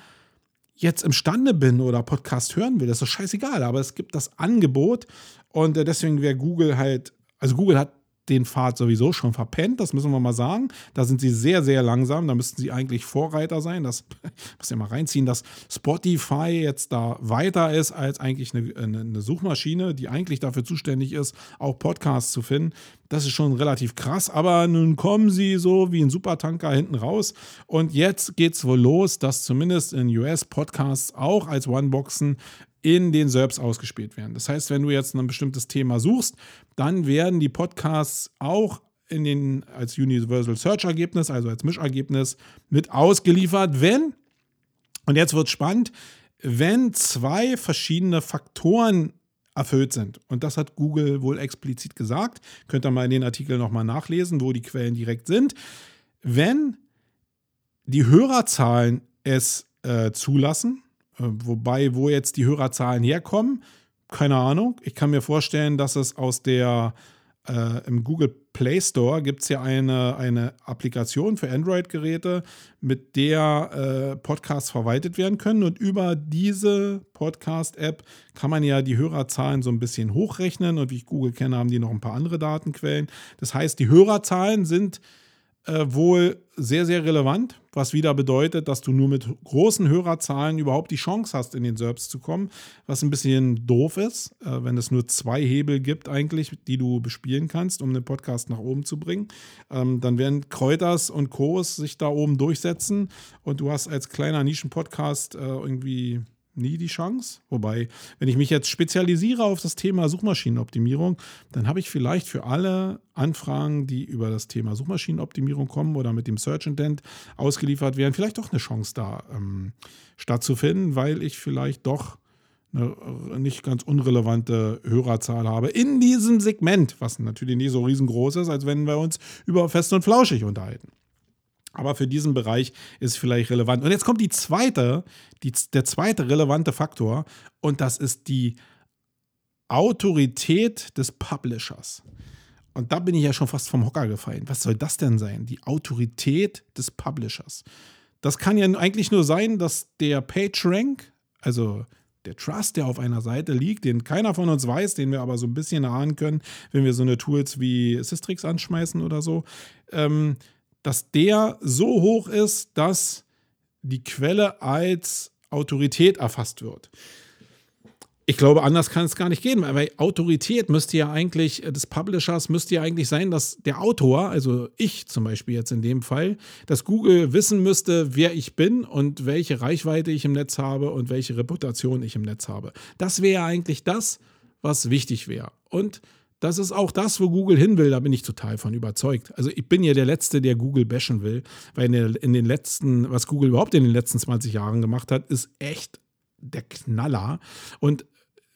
jetzt imstande bin oder Podcast hören will, das ist scheißegal, aber es gibt das Angebot und äh, deswegen wäre Google halt, also Google hat den Pfad sowieso schon verpennt, das müssen wir mal sagen. Da sind sie sehr, sehr langsam. Da müssten sie eigentlich Vorreiter sein. Das muss ja mal reinziehen, dass Spotify jetzt da weiter ist als eigentlich eine, eine, Suchmaschine, die eigentlich dafür zuständig ist, auch Podcasts zu finden. Das ist schon relativ krass, aber nun kommen sie so wie ein Supertanker hinten raus. Und jetzt geht es wohl los, dass zumindest in US Podcasts auch als One-Boxen in den SERPs ausgespielt werden. Das heißt, wenn du jetzt ein bestimmtes Thema suchst, dann werden die Podcasts auch in den, als Universal Search Ergebnis, also als Mischergebnis, mit ausgeliefert, wenn, und jetzt wird spannend, wenn zwei verschiedene Faktoren erfüllt sind. Und das hat Google wohl explizit gesagt. Könnt ihr mal in den Artikel nochmal nachlesen, wo die Quellen direkt sind. Wenn die Hörerzahlen es äh, zulassen, wobei, wo jetzt die Hörerzahlen herkommen, keine Ahnung. Ich kann mir vorstellen, dass es aus der äh, im Google Play Store gibt es ja eine, eine Applikation für Android-Geräte, mit der äh, Podcasts verwaltet werden können. Und über diese Podcast-App kann man ja die Hörerzahlen so ein bisschen hochrechnen. Und wie ich Google kenne, haben die noch ein paar andere Datenquellen. Das heißt, die Hörerzahlen sind äh, wohl sehr, sehr relevant, was wieder bedeutet, dass du nur mit großen Hörerzahlen überhaupt die Chance hast, in den SERPs zu kommen, was ein bisschen doof ist, äh, wenn es nur zwei Hebel gibt eigentlich, die du bespielen kannst, um den Podcast nach oben zu bringen. Ähm, dann werden Kräuters und Kos sich da oben durchsetzen und du hast als kleiner Nischenpodcast äh, irgendwie nie die Chance. Wobei, wenn ich mich jetzt spezialisiere auf das Thema Suchmaschinenoptimierung, dann habe ich vielleicht für alle Anfragen, die über das Thema Suchmaschinenoptimierung kommen oder mit dem Search Intent ausgeliefert werden, vielleicht doch eine Chance da ähm, stattzufinden, weil ich vielleicht doch eine nicht ganz unrelevante Hörerzahl habe in diesem Segment, was natürlich nicht so riesengroß ist, als wenn wir uns über Fest und Flauschig unterhalten. Aber für diesen Bereich ist vielleicht relevant. Und jetzt kommt die zweite, die, der zweite relevante Faktor und das ist die Autorität des Publishers. Und da bin ich ja schon fast vom Hocker gefallen. Was soll das denn sein? Die Autorität des Publishers. Das kann ja eigentlich nur sein, dass der PageRank, also der Trust, der auf einer Seite liegt, den keiner von uns weiß, den wir aber so ein bisschen erahnen können, wenn wir so eine Tools wie Systrix anschmeißen oder so, ähm, dass der so hoch ist, dass die Quelle als Autorität erfasst wird. Ich glaube, anders kann es gar nicht gehen, weil Autorität müsste ja eigentlich, äh, des Publishers müsste ja eigentlich sein, dass der Autor, also ich zum Beispiel jetzt in dem Fall, dass Google wissen müsste, wer ich bin und welche Reichweite ich im Netz habe und welche Reputation ich im Netz habe. Das wäre eigentlich das, was wichtig wäre. Und das ist auch das, wo Google hin will, da bin ich total von überzeugt. Also ich bin ja der Letzte, der Google bashen will, weil in den letzten, was Google überhaupt in den letzten 20 Jahren gemacht hat, ist echt der Knaller. Und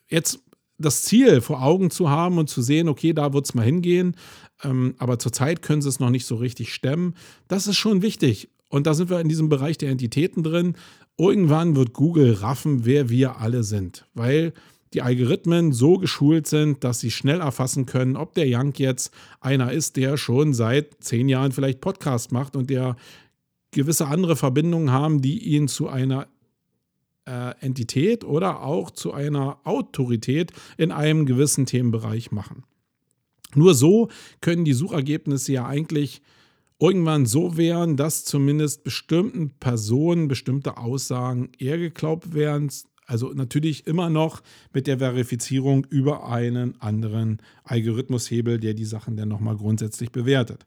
jetzt das Ziel vor Augen zu haben und zu sehen, okay, da wird es mal hingehen, ähm, aber zurzeit können sie es noch nicht so richtig stemmen, das ist schon wichtig. Und da sind wir in diesem Bereich der Entitäten drin. Irgendwann wird Google raffen, wer wir alle sind, weil die Algorithmen so geschult sind, dass sie schnell erfassen können, ob der Young jetzt einer ist, der schon seit zehn Jahren vielleicht Podcast macht und der gewisse andere Verbindungen haben, die ihn zu einer äh, Entität oder auch zu einer Autorität in einem gewissen Themenbereich machen. Nur so können die Suchergebnisse ja eigentlich irgendwann so werden, dass zumindest bestimmten Personen bestimmte Aussagen eher geglaubt werden, also natürlich immer noch mit der Verifizierung über einen anderen Algorithmushebel, der die Sachen dann nochmal grundsätzlich bewertet.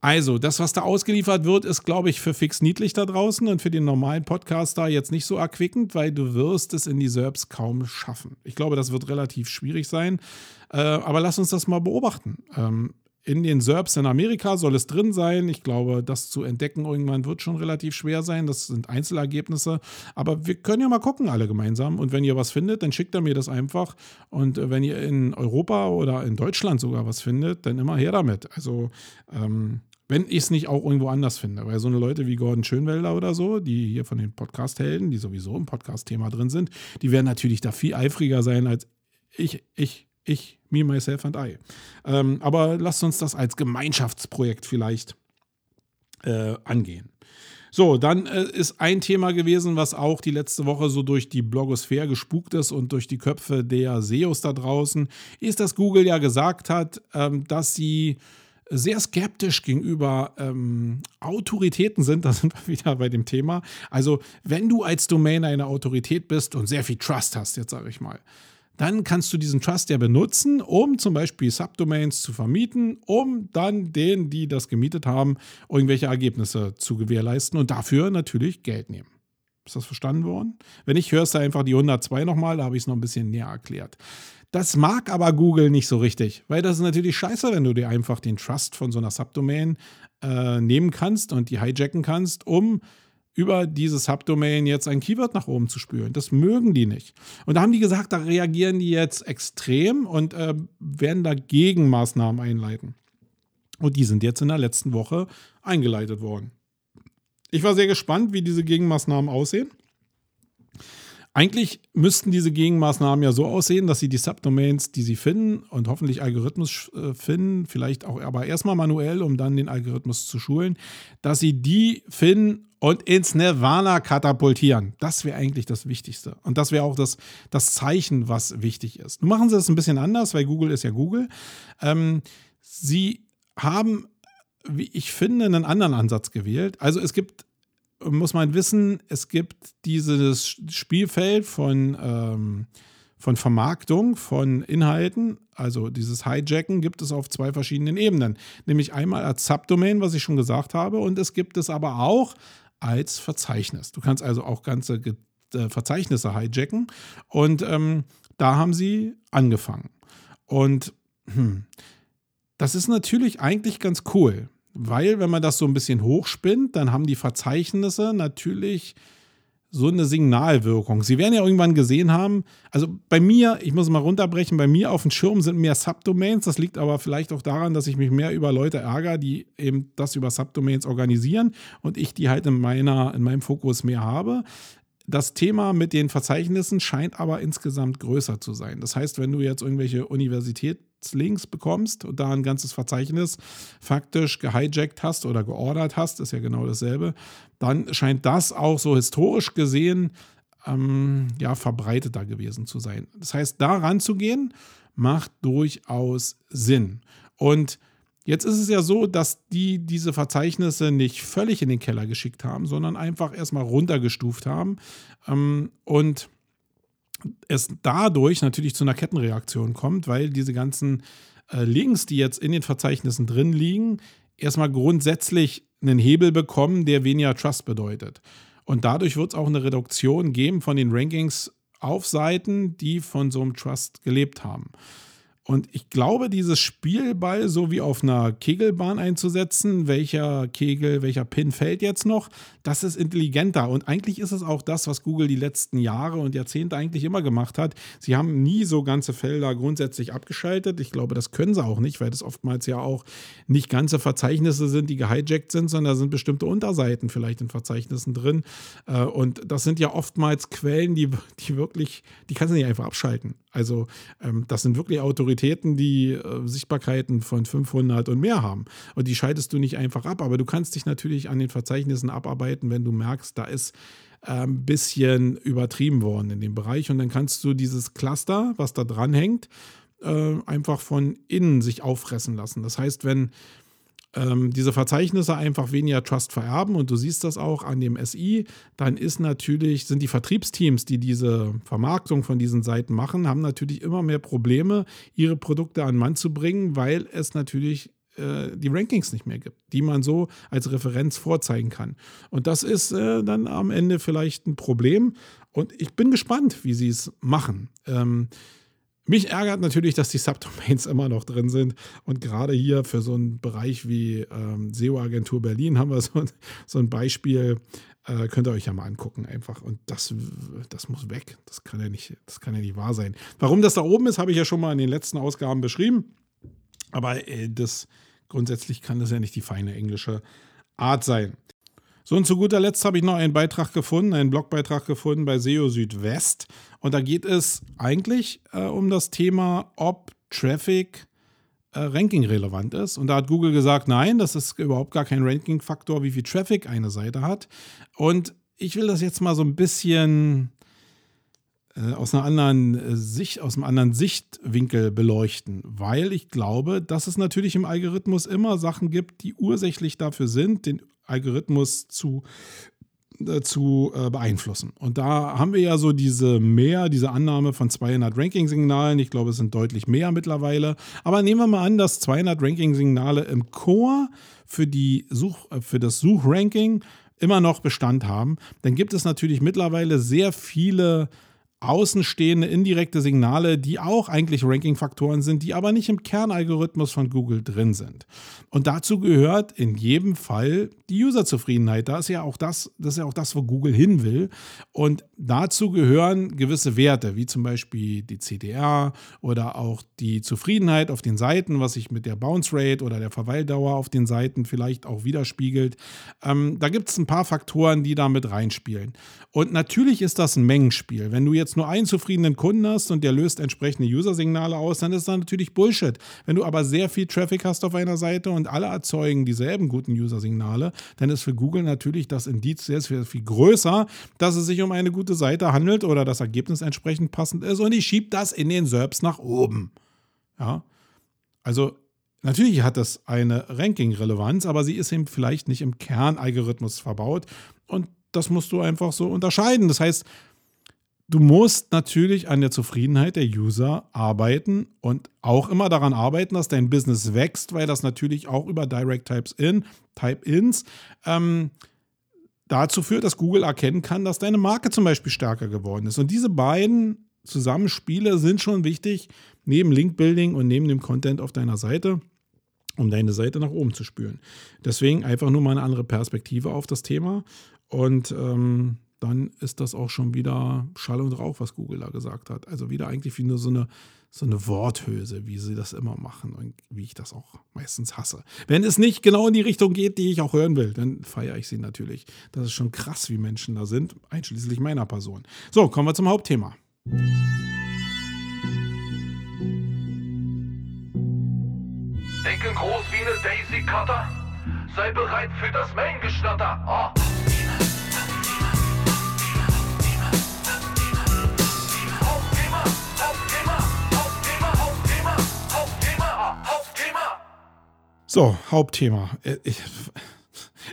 Also, das, was da ausgeliefert wird, ist, glaube ich, für fix niedlich da draußen und für den normalen Podcaster jetzt nicht so erquickend, weil du wirst es in die SERPs kaum schaffen. Ich glaube, das wird relativ schwierig sein. Äh, aber lass uns das mal beobachten. Ähm, in den SERPs in Amerika soll es drin sein. Ich glaube, das zu entdecken irgendwann wird schon relativ schwer sein. Das sind Einzelergebnisse. Aber wir können ja mal gucken, alle gemeinsam. Und wenn ihr was findet, dann schickt er mir das einfach. Und äh, wenn ihr in Europa oder in Deutschland sogar was findet, dann immer her damit. Also, ähm, wenn ich es nicht auch irgendwo anders finde. Weil so eine Leute wie Gordon Schönwelder oder so, die hier von den Podcast-Helden, die sowieso im Podcast-Thema drin sind, die werden natürlich da viel eifriger sein als ich, ich ich, me, myself and I. Ähm, aber lasst uns das als Gemeinschaftsprojekt vielleicht äh, angehen. So, dann äh, ist ein Thema gewesen, was auch die letzte Woche so durch die Blogosphäre gespukt ist und durch die Köpfe der SEOs da draußen, ist, dass Google ja gesagt hat, ähm, dass sie sehr skeptisch gegenüber ähm, Autoritäten sind. Da sind wir wieder bei dem Thema. Also, wenn du als Domain eine Autorität bist und sehr viel Trust hast, jetzt sage ich mal, dann kannst du diesen Trust ja benutzen, um zum Beispiel Subdomains zu vermieten, um dann denen, die das gemietet haben, irgendwelche Ergebnisse zu gewährleisten und dafür natürlich Geld nehmen. Ist das verstanden worden? Wenn nicht, hörst du einfach die 102 nochmal, da habe ich es noch ein bisschen näher erklärt. Das mag aber Google nicht so richtig, weil das ist natürlich scheiße, wenn du dir einfach den Trust von so einer Subdomain äh, nehmen kannst und die hijacken kannst, um über diese Subdomain jetzt ein Keyword nach oben zu spülen. Das mögen die nicht. Und da haben die gesagt, da reagieren die jetzt extrem und äh, werden da Gegenmaßnahmen einleiten. Und die sind jetzt in der letzten Woche eingeleitet worden. Ich war sehr gespannt, wie diese Gegenmaßnahmen aussehen. Eigentlich müssten diese Gegenmaßnahmen ja so aussehen, dass sie die Subdomains, die sie finden und hoffentlich Algorithmus äh, finden, vielleicht auch aber erstmal manuell, um dann den Algorithmus zu schulen, dass sie die finden und ins Nirvana katapultieren. Das wäre eigentlich das Wichtigste. Und das wäre auch das, das Zeichen, was wichtig ist. Nun machen sie das ein bisschen anders, weil Google ist ja Google. Ähm, sie haben, wie ich finde, einen anderen Ansatz gewählt. Also es gibt muss man wissen, es gibt dieses Spielfeld von, ähm, von Vermarktung von Inhalten, also dieses Hijacken gibt es auf zwei verschiedenen Ebenen. Nämlich einmal als Subdomain, was ich schon gesagt habe, und es gibt es aber auch als Verzeichnis. Du kannst also auch ganze äh, Verzeichnisse hijacken und ähm, da haben sie angefangen. Und hm, das ist natürlich eigentlich ganz cool. Weil, wenn man das so ein bisschen hochspinnt, dann haben die Verzeichnisse natürlich so eine Signalwirkung. Sie werden ja irgendwann gesehen haben, also bei mir, ich muss mal runterbrechen, bei mir auf dem Schirm sind mehr Subdomains. Das liegt aber vielleicht auch daran, dass ich mich mehr über Leute ärgere, die eben das über Subdomains organisieren und ich die halt in, meiner, in meinem Fokus mehr habe. Das Thema mit den Verzeichnissen scheint aber insgesamt größer zu sein. Das heißt, wenn du jetzt irgendwelche Universitätslinks bekommst und da ein ganzes Verzeichnis faktisch gehijackt hast oder geordert hast, ist ja genau dasselbe, dann scheint das auch so historisch gesehen ähm, ja verbreiteter gewesen zu sein. Das heißt, da ranzugehen macht durchaus Sinn. Und Jetzt ist es ja so, dass die diese Verzeichnisse nicht völlig in den Keller geschickt haben, sondern einfach erstmal runtergestuft haben ähm, und es dadurch natürlich zu einer Kettenreaktion kommt, weil diese ganzen äh, Links, die jetzt in den Verzeichnissen drin liegen, erstmal grundsätzlich einen Hebel bekommen, der weniger Trust bedeutet. Und dadurch wird es auch eine Reduktion geben von den Rankings auf Seiten, die von so einem Trust gelebt haben. Und ich glaube, dieses Spielball so wie auf einer Kegelbahn einzusetzen, welcher Kegel, welcher Pin fällt jetzt noch, das ist intelligenter. Und eigentlich ist es auch das, was Google die letzten Jahre und Jahrzehnte eigentlich immer gemacht hat. Sie haben nie so ganze Felder grundsätzlich abgeschaltet. Ich glaube, das können sie auch nicht, weil das oftmals ja auch nicht ganze Verzeichnisse sind, die gehijackt sind, sondern da sind bestimmte Unterseiten vielleicht in Verzeichnissen drin. Äh, und das sind ja oftmals Quellen, die, die wirklich, die kannst du nicht einfach abschalten. Also ähm, das sind wirklich Autoritäten, die äh, Sichtbarkeiten von 500 und mehr haben. Und die schaltest du nicht einfach ab. Aber du kannst dich natürlich an den Verzeichnissen abarbeiten, wenn du merkst, da ist ein ähm, bisschen übertrieben worden in dem Bereich. Und dann kannst du dieses Cluster, was da dran hängt, äh, einfach von innen sich auffressen lassen. Das heißt, wenn ähm, diese Verzeichnisse einfach weniger Trust vererben und du siehst das auch an dem SI, dann ist natürlich, sind die Vertriebsteams, die diese Vermarktung von diesen Seiten machen, haben natürlich immer mehr Probleme, ihre Produkte an Mann zu bringen, weil es natürlich äh, die Rankings nicht mehr gibt, die man so als Referenz vorzeigen kann. Und das ist äh, dann am Ende vielleicht ein Problem. Und ich bin gespannt, wie sie es machen. Ähm, mich ärgert natürlich, dass die Subdomains immer noch drin sind. Und gerade hier für so einen Bereich wie ähm, SEO-Agentur Berlin haben wir so, so ein Beispiel. Äh, könnt ihr euch ja mal angucken, einfach. Und das, das muss weg. Das kann ja nicht, das kann ja nicht wahr sein. Warum das da oben ist, habe ich ja schon mal in den letzten Ausgaben beschrieben. Aber äh, das grundsätzlich kann das ja nicht die feine englische Art sein. So, und zu guter Letzt habe ich noch einen Beitrag gefunden, einen Blogbeitrag gefunden bei SEO Südwest. Und da geht es eigentlich äh, um das Thema, ob Traffic äh, Ranking relevant ist. Und da hat Google gesagt, nein, das ist überhaupt gar kein Ranking-Faktor, wie viel Traffic eine Seite hat. Und ich will das jetzt mal so ein bisschen äh, aus einer anderen äh, Sicht, aus einem anderen Sichtwinkel beleuchten, weil ich glaube, dass es natürlich im Algorithmus immer Sachen gibt, die ursächlich dafür sind, den Algorithmus zu äh, zu äh, beeinflussen. Und da haben wir ja so diese mehr, diese Annahme von 200 Ranking-Signalen. Ich glaube, es sind deutlich mehr mittlerweile. Aber nehmen wir mal an, dass 200 Ranking-Signale im Core für, die Such, äh, für das Suchranking immer noch Bestand haben. Dann gibt es natürlich mittlerweile sehr viele außenstehende indirekte Signale, die auch eigentlich Ranking-Faktoren sind, die aber nicht im Kernalgorithmus von Google drin sind. Und dazu gehört in jedem Fall die Userzufriedenheit. Da ist ja auch das, das ist ja auch das, wo Google hin will. Und dazu gehören gewisse Werte, wie zum Beispiel die CDR oder auch die Zufriedenheit auf den Seiten, was sich mit der Bounce Rate oder der Verweildauer auf den Seiten vielleicht auch widerspiegelt. Ähm, da gibt es ein paar Faktoren, die da mit reinspielen. Und natürlich ist das ein Mengenspiel. Wenn du jetzt nur einen zufriedenen Kunden hast und der löst entsprechende User-Signale aus, dann ist das natürlich Bullshit. Wenn du aber sehr viel Traffic hast auf einer Seite und alle erzeugen dieselben guten User-Signale, dann ist für Google natürlich das Indiz sehr, sehr viel größer, dass es sich um eine gute Seite handelt oder das Ergebnis entsprechend passend ist und ich schiebe das in den SERPs nach oben. Ja, also Natürlich hat das eine Ranking-Relevanz, aber sie ist eben vielleicht nicht im Kernalgorithmus verbaut. Und das musst du einfach so unterscheiden. Das heißt, du musst natürlich an der Zufriedenheit der User arbeiten und auch immer daran arbeiten, dass dein Business wächst, weil das natürlich auch über Direct Types in, Type-ins ähm, dazu führt, dass Google erkennen kann, dass deine Marke zum Beispiel stärker geworden ist. Und diese beiden Zusammenspiele sind schon wichtig, neben Link-Building und neben dem Content auf deiner Seite, um deine Seite nach oben zu spülen. Deswegen einfach nur mal eine andere Perspektive auf das Thema. Und ähm, dann ist das auch schon wieder Schall und Rauch, was Google da gesagt hat. Also wieder eigentlich wie nur so eine, so eine Worthülse, wie sie das immer machen und wie ich das auch meistens hasse. Wenn es nicht genau in die Richtung geht, die ich auch hören will, dann feiere ich sie natürlich. Das ist schon krass, wie Menschen da sind, einschließlich meiner Person. So, kommen wir zum Hauptthema. Denken groß wie eine Daisy Cutter. Sei bereit für das Main-Geschnatter. Oh. So, Hauptthema. Äh, ich,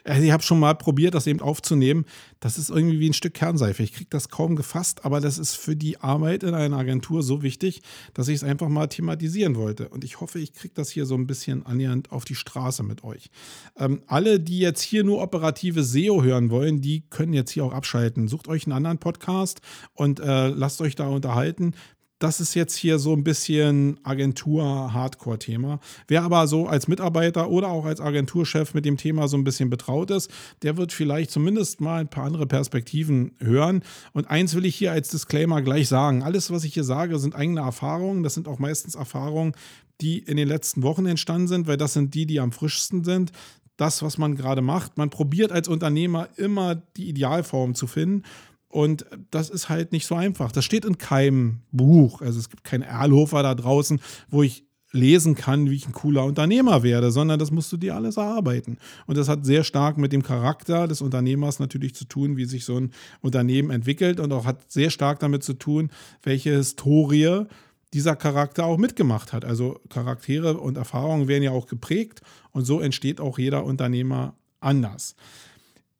äh, ich habe schon mal probiert, das eben aufzunehmen. Das ist irgendwie wie ein Stück Kernseife. Ich kriege das kaum gefasst, aber das ist für die Arbeit in einer Agentur so wichtig, dass ich es einfach mal thematisieren wollte. Und ich hoffe, ich kriege das hier so ein bisschen annähernd auf die Straße mit euch. Ähm, alle, die jetzt hier nur operative SEO hören wollen, die können jetzt hier auch abschalten. Sucht euch einen anderen Podcast und äh, lasst euch da unterhalten das ist jetzt hier so ein bisschen Agentur-Hardcore-Thema. Wer aber so als Mitarbeiter oder auch als Agenturchef mit dem Thema so ein bisschen betraut ist, der wird vielleicht zumindest mal ein paar andere Perspektiven hören. Und eins will ich hier als Disclaimer gleich sagen. Alles, was ich hier sage, sind eigene Erfahrungen. Das sind auch meistens Erfahrungen, die in den letzten Wochen entstanden sind, weil das sind die, die am frischsten sind das, was man gerade macht. Man probiert als Unternehmer immer die Idealform zu finden. Und das ist halt nicht so einfach. Das steht in keinem Buch. Also es gibt keinen Erlhofer da draußen, wo ich lesen kann, wie ich ein cooler Unternehmer werde, sondern das musst du dir alles erarbeiten. Und das hat sehr stark mit dem Charakter des Unternehmers natürlich zu tun, wie sich so ein Unternehmen entwickelt und auch hat sehr stark damit zu tun, welche Historie dieser Charakter auch mitgemacht hat. Also Charaktere und Erfahrungen werden ja auch geprägt und so entsteht auch jeder Unternehmer anders.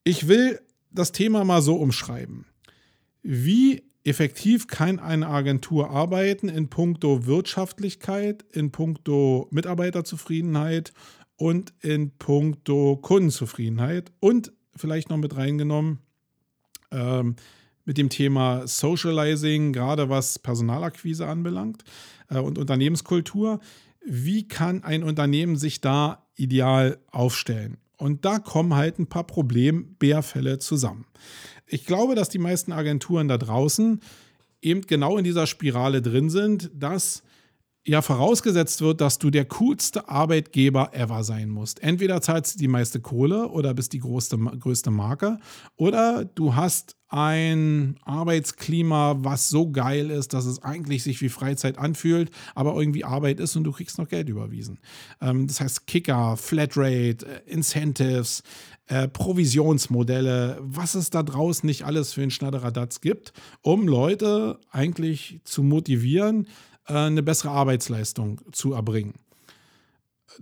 Ich will das Thema mal so umschreiben. Wie effektiv kann eine Agentur arbeiten in puncto Wirtschaftlichkeit, in puncto Mitarbeiterzufriedenheit und in puncto Kundenzufriedenheit und vielleicht noch mit reingenommen ähm, mit dem Thema Socializing, gerade was Personalakquise anbelangt äh, und Unternehmenskultur. Wie kann ein Unternehmen sich da ideal aufstellen? Und da kommen halt ein paar Problembärfälle zusammen. Ich glaube, dass die meisten Agenturen da draußen eben genau in dieser Spirale drin sind, dass ja vorausgesetzt wird, dass du der coolste Arbeitgeber ever sein musst. Entweder zahlst du die meiste Kohle oder bist die größte, größte Marke oder du hast ein Arbeitsklima, was so geil ist, dass es eigentlich sich wie Freizeit anfühlt, aber irgendwie Arbeit ist und du kriegst noch Geld überwiesen. Ähm, das heißt Kicker, Flatrate, äh, Incentives, äh, Provisionsmodelle, was es da draußen nicht alles für einen Schnatteradatz gibt, um Leute eigentlich zu motivieren, äh, eine bessere Arbeitsleistung zu erbringen.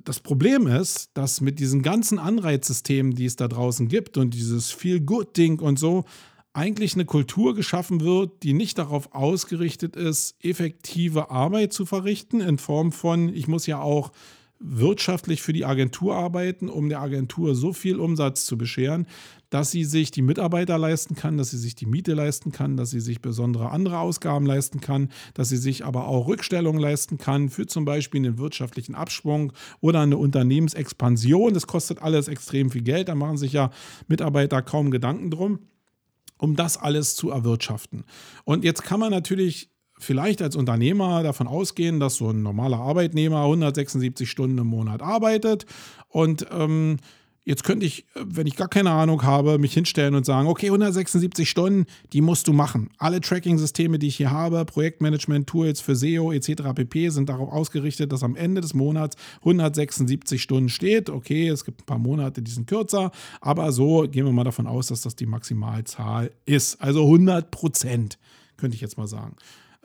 Das Problem ist, dass mit diesen ganzen Anreizsystemen, die es da draußen gibt und dieses Feel-Good-Ding und so, eigentlich eine Kultur geschaffen wird, die nicht darauf ausgerichtet ist, effektive Arbeit zu verrichten, in Form von, ich muss ja auch wirtschaftlich für die Agentur arbeiten, um der Agentur so viel Umsatz zu bescheren, dass sie sich die Mitarbeiter leisten kann, dass sie sich die Miete leisten kann, dass sie sich besondere andere Ausgaben leisten kann, dass sie sich aber auch Rückstellungen leisten kann für zum Beispiel einen wirtschaftlichen Abschwung oder eine Unternehmensexpansion. Das kostet alles extrem viel Geld, da machen sich ja Mitarbeiter kaum Gedanken drum um das alles zu erwirtschaften. Und jetzt kann man natürlich vielleicht als Unternehmer davon ausgehen, dass so ein normaler Arbeitnehmer 176 Stunden im Monat arbeitet und ähm, Jetzt könnte ich, wenn ich gar keine Ahnung habe, mich hinstellen und sagen, okay, 176 Stunden, die musst du machen. Alle Tracking-Systeme, die ich hier habe, Projektmanagement-Tools für SEO etc. pp. sind darauf ausgerichtet, dass am Ende des Monats 176 Stunden steht. Okay, es gibt ein paar Monate, die sind kürzer, aber so gehen wir mal davon aus, dass das die Maximalzahl ist. Also 100 Prozent, könnte ich jetzt mal sagen.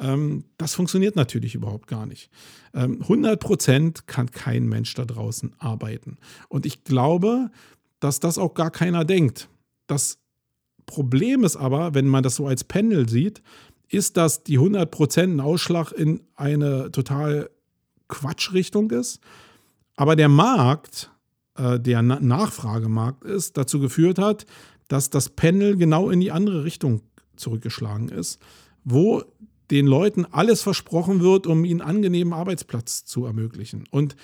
Ähm, das funktioniert natürlich überhaupt gar nicht. Ähm, 100% kann kein Mensch da draußen arbeiten. Und ich glaube, dass das auch gar keiner denkt. Das Problem ist aber, wenn man das so als Pendel sieht, ist, dass die 100 ein Ausschlag in eine total Quatschrichtung ist. Aber der Markt, äh, der Na Nachfragemarkt ist, dazu geführt hat, dass das Pendel genau in die andere Richtung zurückgeschlagen ist, wo den Leuten alles versprochen wird, um ihnen angenehmen Arbeitsplatz zu ermöglichen. Und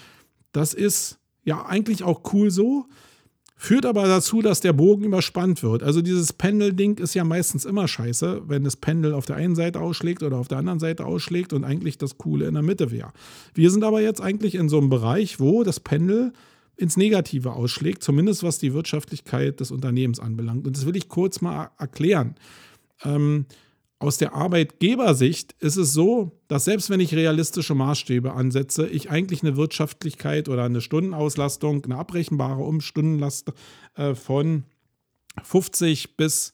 das ist ja eigentlich auch cool so, führt aber dazu, dass der Bogen überspannt wird. Also dieses Pendel-Ding ist ja meistens immer scheiße, wenn das Pendel auf der einen Seite ausschlägt oder auf der anderen Seite ausschlägt und eigentlich das Coole in der Mitte wäre. Wir sind aber jetzt eigentlich in so einem Bereich, wo das Pendel ins Negative ausschlägt, zumindest was die Wirtschaftlichkeit des Unternehmens anbelangt. Und das will ich kurz mal erklären. Ähm, aus der Arbeitgebersicht ist es so, dass selbst wenn ich realistische Maßstäbe ansetze, ich eigentlich eine Wirtschaftlichkeit oder eine Stundenauslastung, eine abrechenbare Umstundenlast äh, von 50 bis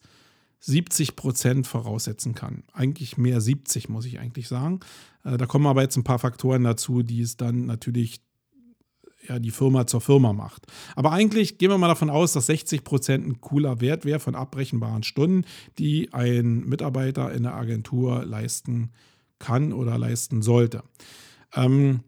70 Prozent voraussetzen kann. Eigentlich mehr 70, muss ich eigentlich sagen. Äh, da kommen aber jetzt ein paar Faktoren dazu, die es dann natürlich ja, die Firma zur Firma macht. Aber eigentlich gehen wir mal davon aus, dass 60 Prozent ein cooler Wert wäre von abbrechenbaren Stunden, die ein Mitarbeiter in der Agentur leisten kann oder leisten sollte. Ähm,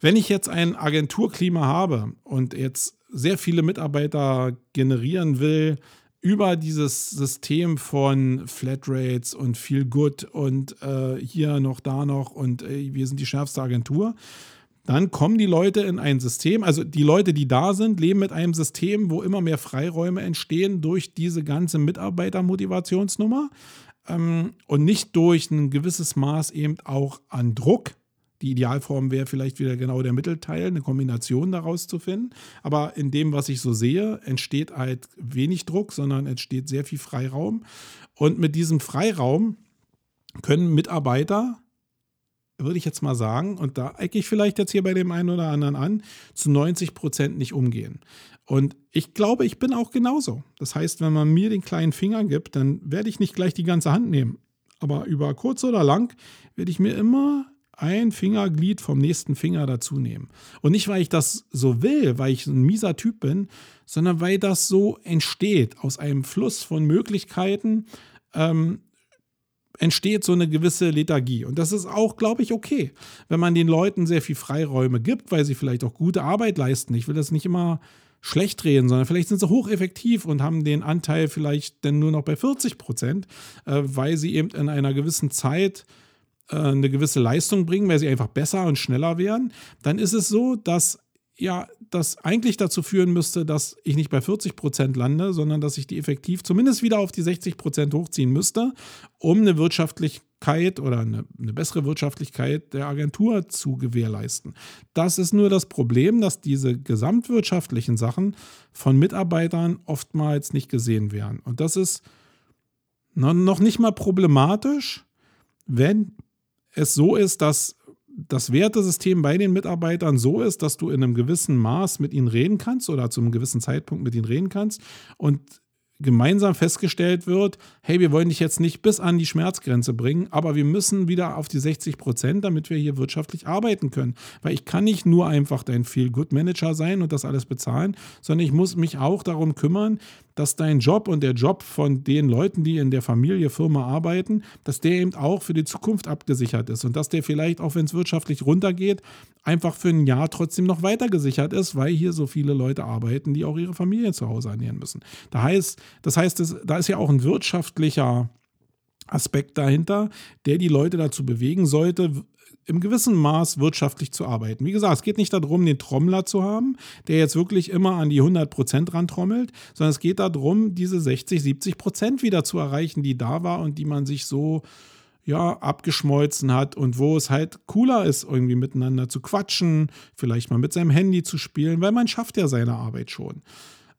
wenn ich jetzt ein Agenturklima habe und jetzt sehr viele Mitarbeiter generieren will, über dieses System von Flatrates und Feel Good und äh, hier noch, da noch und äh, wir sind die schärfste Agentur, dann kommen die Leute in ein System, also die Leute, die da sind, leben mit einem System, wo immer mehr Freiräume entstehen durch diese ganze Mitarbeitermotivationsnummer ähm, und nicht durch ein gewisses Maß eben auch an Druck. Die Idealform wäre vielleicht wieder genau der Mittelteil, eine Kombination daraus zu finden. Aber in dem, was ich so sehe, entsteht halt wenig Druck, sondern entsteht sehr viel Freiraum. Und mit diesem Freiraum können Mitarbeiter würde ich jetzt mal sagen, und da ecke ich vielleicht jetzt hier bei dem einen oder anderen an, zu 90 Prozent nicht umgehen. Und ich glaube, ich bin auch genauso. Das heißt, wenn man mir den kleinen Finger gibt, dann werde ich nicht gleich die ganze Hand nehmen. Aber über kurz oder lang werde ich mir immer ein Fingerglied vom nächsten Finger dazu nehmen. Und nicht, weil ich das so will, weil ich ein mieser Typ bin, sondern weil das so entsteht aus einem Fluss von Möglichkeiten, ähm, entsteht so eine gewisse Lethargie. Und das ist auch, glaube ich, okay, wenn man den Leuten sehr viel Freiräume gibt, weil sie vielleicht auch gute Arbeit leisten. Ich will das nicht immer schlecht reden, sondern vielleicht sind sie hocheffektiv und haben den Anteil vielleicht dann nur noch bei 40 Prozent, äh, weil sie eben in einer gewissen Zeit äh, eine gewisse Leistung bringen, weil sie einfach besser und schneller werden. Dann ist es so, dass ja, das eigentlich dazu führen müsste, dass ich nicht bei 40 Prozent lande, sondern dass ich die effektiv zumindest wieder auf die 60 Prozent hochziehen müsste, um eine Wirtschaftlichkeit oder eine, eine, bessere Wirtschaftlichkeit der Agentur zu gewährleisten. Das ist nur das Problem, dass diese gesamtwirtschaftlichen Sachen von Mitarbeitern oftmals nicht gesehen werden. Und das ist noch nicht mal problematisch, wenn es so ist, dass das Wertesystem bei den Mitarbeitern so ist, dass du in einem gewissen Maß mit ihnen reden kannst oder zu einem gewissen Zeitpunkt mit ihnen reden kannst und gemeinsam festgestellt wird, hey, wir wollen dich jetzt nicht bis an die Schmerzgrenze bringen, aber wir müssen wieder auf die 60 Prozent, damit wir hier wirtschaftlich arbeiten können. Weil ich kann nicht nur einfach dein Feel-Good-Manager sein und das alles bezahlen, sondern ich muss mich auch darum kümmern, dass dein Job und der Job von den Leuten, die in der Familie, Firma arbeiten, dass der eben auch für die Zukunft abgesichert ist und dass der vielleicht, auch wenn es wirtschaftlich runtergeht, einfach für ein Jahr trotzdem noch weiter gesichert ist, weil hier so viele Leute arbeiten, die auch ihre Familie zu Hause ernähren müssen. Da heißt, das heißt, das, da ist ja auch ein wirtschaftlicher Aspekt dahinter, der die Leute dazu bewegen sollte, im gewissen Maß wirtschaftlich zu arbeiten. Wie gesagt, es geht nicht darum, den Trommler zu haben, der jetzt wirklich immer an die 100 Prozent rantrommelt, sondern es geht darum, diese 60, 70 Prozent wieder zu erreichen, die da war und die man sich so ja, abgeschmolzen hat und wo es halt cooler ist, irgendwie miteinander zu quatschen, vielleicht mal mit seinem Handy zu spielen, weil man schafft ja seine Arbeit schon.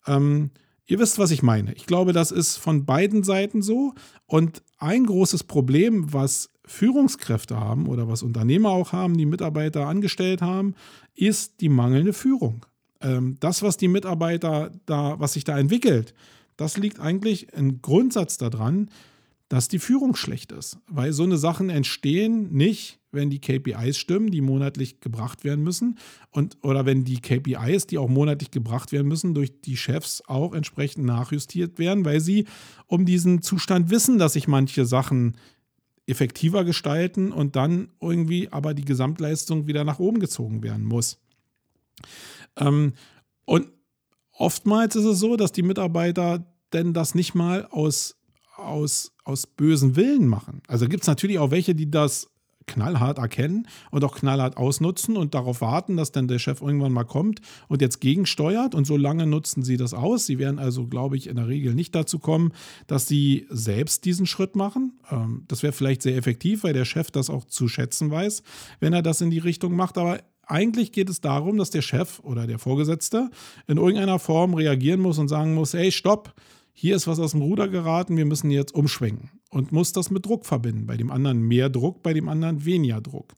Ähm, ihr wisst, was ich meine. Ich glaube, das ist von beiden Seiten so. Und ein großes Problem, was Führungskräfte haben oder was Unternehmer auch haben, die Mitarbeiter angestellt haben, ist die mangelnde Führung. Ähm, das, was die Mitarbeiter da, was sich da entwickelt, das liegt eigentlich im Grundsatz daran, dass die Führung schlecht ist. Weil so eine Sachen entstehen nicht, wenn die KPIs stimmen, die monatlich gebracht werden müssen. Und, oder wenn die KPIs, die auch monatlich gebracht werden müssen, durch die Chefs auch entsprechend nachjustiert werden, weil sie um diesen Zustand wissen, dass sich manche Sachen effektiver gestalten und dann irgendwie aber die Gesamtleistung wieder nach oben gezogen werden muss. Ähm, und oftmals ist es so, dass die Mitarbeiter denn das nicht mal aus, aus, aus bösen Willen machen. Also gibt es natürlich auch welche, die das knallhart erkennen und auch knallhart ausnutzen und darauf warten, dass dann der Chef irgendwann mal kommt und jetzt gegensteuert. Und so lange nutzen sie das aus. Sie werden also, glaube ich, in der Regel nicht dazu kommen, dass sie selbst diesen Schritt machen. Ähm, das wäre vielleicht sehr effektiv, weil der Chef das auch zu schätzen weiß, wenn er das in die Richtung macht. Aber eigentlich geht es darum, dass der Chef oder der Vorgesetzte in irgendeiner Form reagieren muss und sagen muss, hey, stopp, hier ist was aus dem Ruder geraten, wir müssen jetzt umschwenken und muss das mit Druck verbinden. Bei dem anderen mehr Druck, bei dem anderen weniger Druck.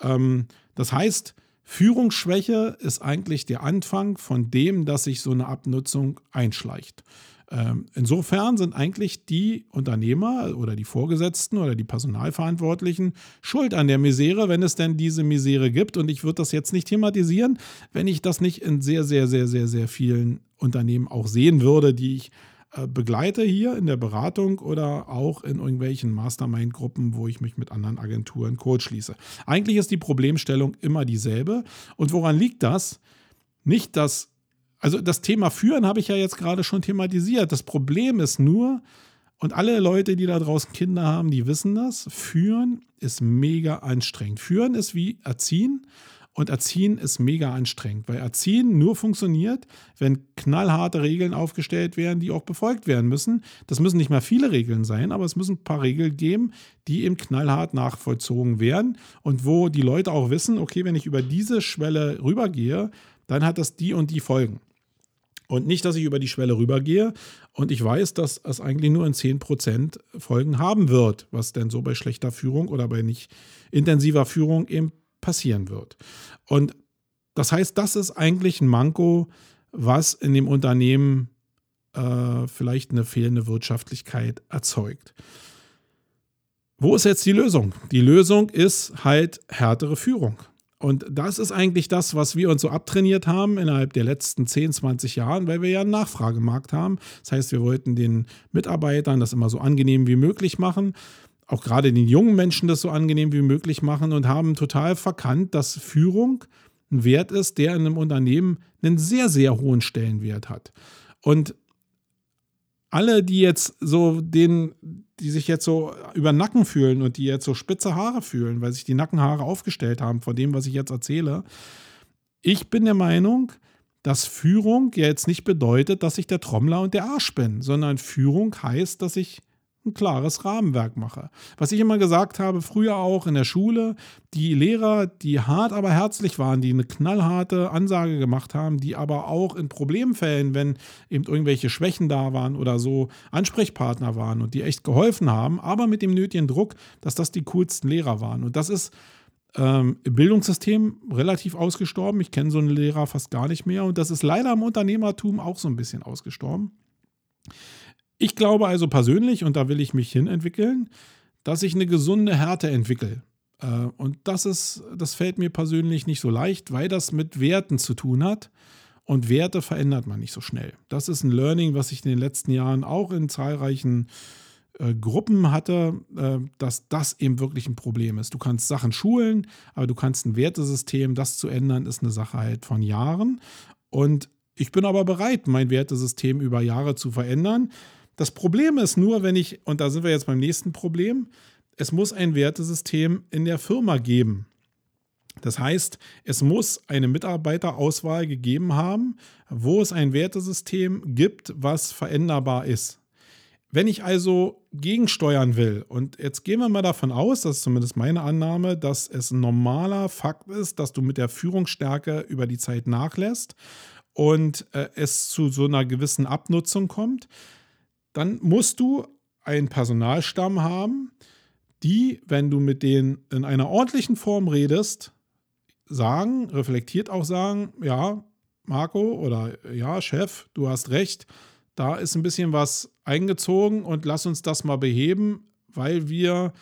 Ähm, das heißt, Führungsschwäche ist eigentlich der Anfang von dem, dass sich so eine Abnutzung einschleicht. Ähm, insofern sind eigentlich die Unternehmer oder die Vorgesetzten oder die Personalverantwortlichen schuld an der Misere, wenn es denn diese Misere gibt. Und ich würde das jetzt nicht thematisieren, wenn ich das nicht in sehr, sehr, sehr, sehr, sehr vielen Unternehmen auch sehen würde, die ich begleite hier in der Beratung oder auch in irgendwelchen Mastermind-Gruppen, wo ich mich mit anderen Agenturen kurz schließe. Eigentlich ist die Problemstellung immer dieselbe. Und woran liegt das? Nicht, dass, also das Thema Führen habe ich ja jetzt gerade schon thematisiert. Das Problem ist nur, und alle Leute, die da draußen Kinder haben, die wissen das, Führen ist mega anstrengend. Führen ist wie Erziehen und Erziehen ist mega anstrengend, weil Erziehen nur funktioniert, wenn knallharte Regeln aufgestellt werden, die auch befolgt werden müssen. Das müssen nicht mal viele Regeln sein, aber es müssen ein paar Regeln geben, die eben knallhart nachvollzogen werden und wo die Leute auch wissen, okay, wenn ich über diese Schwelle rübergehe, dann hat das die und die Folgen. Und nicht, dass ich über die Schwelle rübergehe und ich weiß, dass es eigentlich nur in 10% Folgen haben wird, was denn so bei schlechter Führung oder bei nicht intensiver Führung eben passieren wird. Und das heißt, das ist eigentlich ein Manko, was in dem Unternehmen äh, vielleicht eine fehlende Wirtschaftlichkeit erzeugt. Wo ist jetzt die Lösung? Die Lösung ist halt härtere Führung. Und das ist eigentlich das, was wir uns so abtrainiert haben innerhalb der letzten 10, 20 Jahren, weil wir ja einen Nachfragemarkt haben. Das heißt, wir wollten den Mitarbeitern das immer so angenehm wie möglich machen auch gerade den jungen Menschen das so angenehm wie möglich machen und haben total verkannt, dass Führung ein Wert ist, der in einem Unternehmen einen sehr, sehr hohen Stellenwert hat. Und alle, die jetzt so den, die sich jetzt so über Nacken fühlen und die jetzt so spitze Haare fühlen, weil sich die Nackenhaare aufgestellt haben von dem, was ich jetzt erzähle, ich bin der Meinung, dass Führung jetzt nicht bedeutet, dass ich der Trommler und der Arsch bin, sondern Führung heißt, dass ich ein klares Rahmenwerk mache. Was ich immer gesagt habe, früher auch in der Schule, die Lehrer, die hart, aber herzlich waren, die eine knallharte Ansage gemacht haben, die aber auch in Problemfällen, wenn eben irgendwelche Schwächen da waren oder so, Ansprechpartner waren und die echt geholfen haben, aber mit dem nötigen Druck, dass das die coolsten Lehrer waren. Und das ist ähm, im Bildungssystem relativ ausgestorben. Ich kenne so einen Lehrer fast gar nicht mehr und das ist leider im Unternehmertum auch so ein bisschen ausgestorben. Ich glaube also persönlich, und da will ich mich hin entwickeln, dass ich eine gesunde Härte entwickle. Äh, und das ist, das fällt mir persönlich nicht so leicht, weil das mit Werten zu tun hat Und Werte verändert man nicht so schnell. Das ist ein Learning, was ich in den letzten Jahren auch in zahlreichen äh, Gruppen hatte, äh, dass das eben wirklich ein Problem ist. Du kannst Sachen schulen, aber du kannst ein Wertesystem, das zu ändern, ist eine Sache halt von Jahren. Und ich bin aber bereit, mein Wertesystem über Jahre zu verändern. Das Problem ist nur, wenn ich, und da sind wir jetzt beim nächsten Problem, es muss ein Wertesystem in der Firma geben. Das heißt, es muss eine Mitarbeiterauswahl gegeben haben, wo es ein Wertesystem gibt, was veränderbar ist. Wenn ich also gegensteuern will, und jetzt gehen wir mal davon aus, das ist zumindest meine Annahme, dass es ein normaler Fakt ist, dass du mit der Führungsstärke über die Zeit nachlässt und äh, es zu so einer gewissen Abnutzung kommt, dann musst du einen Personalstamm haben, die, wenn du mit denen in einer ordentlichen Form redest, sagen, reflektiert auch sagen, ja, Marco oder ja, Chef, du hast recht, da ist ein bisschen was eingezogen und lass uns das mal beheben, weil wir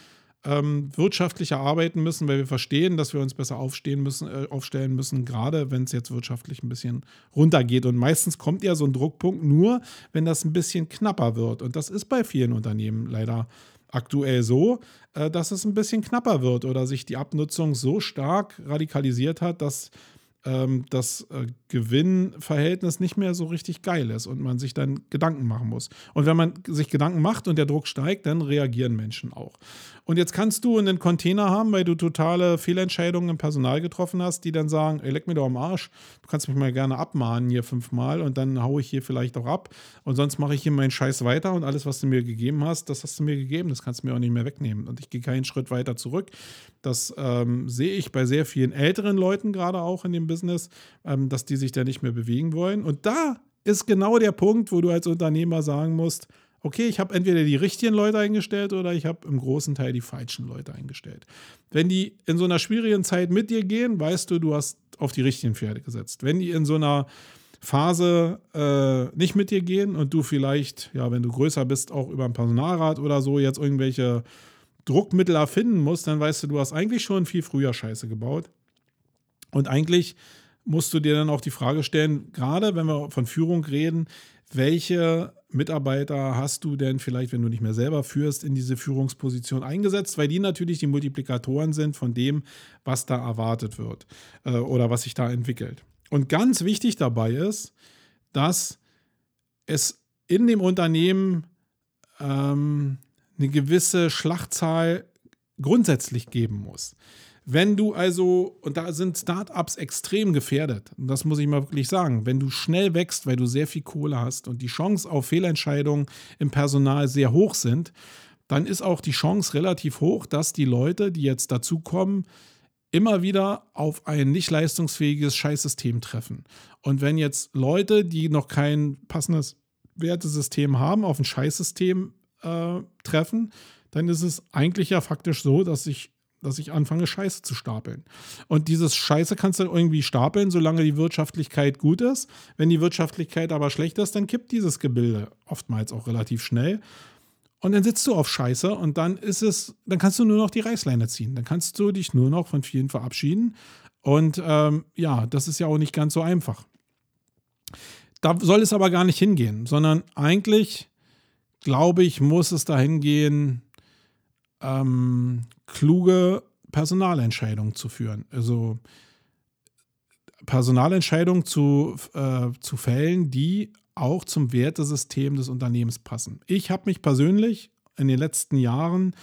ähm, wirtschaftlicher arbeiten müssen, weil wir verstehen, dass wir uns besser aufstehen müssen, äh, aufstellen müssen, gerade wenn es jetzt wirtschaftlich ein bisschen runtergeht. Und meistens kommt ja so ein Druckpunkt nur, wenn das ein bisschen knapper wird. Und das ist bei vielen Unternehmen leider aktuell so, äh, dass es ein bisschen knapper wird oder sich die Abnutzung so stark radikalisiert hat, dass ähm, das äh, Gewinnverhältnis nicht mehr so richtig geil ist und man sich dann Gedanken machen muss. Und wenn man sich Gedanken macht und der Druck steigt, dann reagieren Menschen auch. Und jetzt kannst du einen Container haben, weil du totale Fehlentscheidungen im Personal getroffen hast, die dann sagen, ey, leck mir doch am Arsch, du kannst mich mal gerne abmahnen hier fünfmal und dann haue ich hier vielleicht auch ab. Und sonst mache ich hier meinen Scheiß weiter und alles, was du mir gegeben hast, das hast du mir gegeben, das kannst du mir auch nicht mehr wegnehmen. Und ich gehe keinen Schritt weiter zurück. Das ähm, sehe ich bei sehr vielen älteren Leuten gerade auch in dem Business, ähm, dass die sich da nicht mehr bewegen wollen. Und da ist genau der Punkt, wo du als Unternehmer sagen musst, okay, ich habe entweder die richtigen Leute eingestellt oder ich habe im großen Teil die falschen Leute eingestellt. Wenn die in so einer schwierigen Zeit mit dir gehen, weißt du, du hast auf die richtigen Pferde gesetzt. Wenn die in so einer Phase äh, nicht mit dir gehen und du vielleicht, ja, wenn du größer bist, auch über einen Personalrat oder so jetzt irgendwelche Druckmittel erfinden musst, dann weißt du, du hast eigentlich schon viel früher Scheiße gebaut. Und eigentlich musst du dir dann auch die Frage stellen, gerade wenn wir von Führung reden, welche Mitarbeiter hast du denn vielleicht, wenn du nicht mehr selber führst, in diese Führungsposition eingesetzt, weil die natürlich die Multiplikatoren sind von dem, was da erwartet wird äh, oder was sich da entwickelt. Und ganz wichtig dabei ist, dass es in dem Unternehmen ähm, eine gewisse Schlachtzahl grundsätzlich geben muss. Wenn du also, und da sind Startups extrem gefährdet, und das muss ich mal wirklich sagen, wenn du schnell wächst, weil du sehr viel Kohle hast und die Chance auf Fehlentscheidungen im Personal sehr hoch sind, dann ist auch die Chance relativ hoch, dass die Leute, die jetzt dazukommen, immer wieder auf ein nicht leistungsfähiges Scheißsystem treffen. Und wenn jetzt Leute, die noch kein passendes Wertesystem haben, auf ein Scheißsystem äh, treffen, dann ist es eigentlich ja faktisch so, dass sich dass ich anfange, Scheiße zu stapeln. Und dieses Scheiße kannst du irgendwie stapeln, solange die Wirtschaftlichkeit gut ist. Wenn die Wirtschaftlichkeit aber schlecht ist, dann kippt dieses Gebilde oftmals auch relativ schnell. Und dann sitzt du auf Scheiße und dann ist es, dann kannst du nur noch die Reißleine ziehen. Dann kannst du dich nur noch von vielen verabschieden. Und ähm, ja, das ist ja auch nicht ganz so einfach. Da soll es aber gar nicht hingehen, sondern eigentlich, glaube ich, muss es dahin gehen, ähm, kluge Personalentscheidungen zu führen. Also Personalentscheidungen zu, äh, zu fällen, die auch zum Wertesystem des Unternehmens passen. Ich habe mich persönlich in den letzten Jahren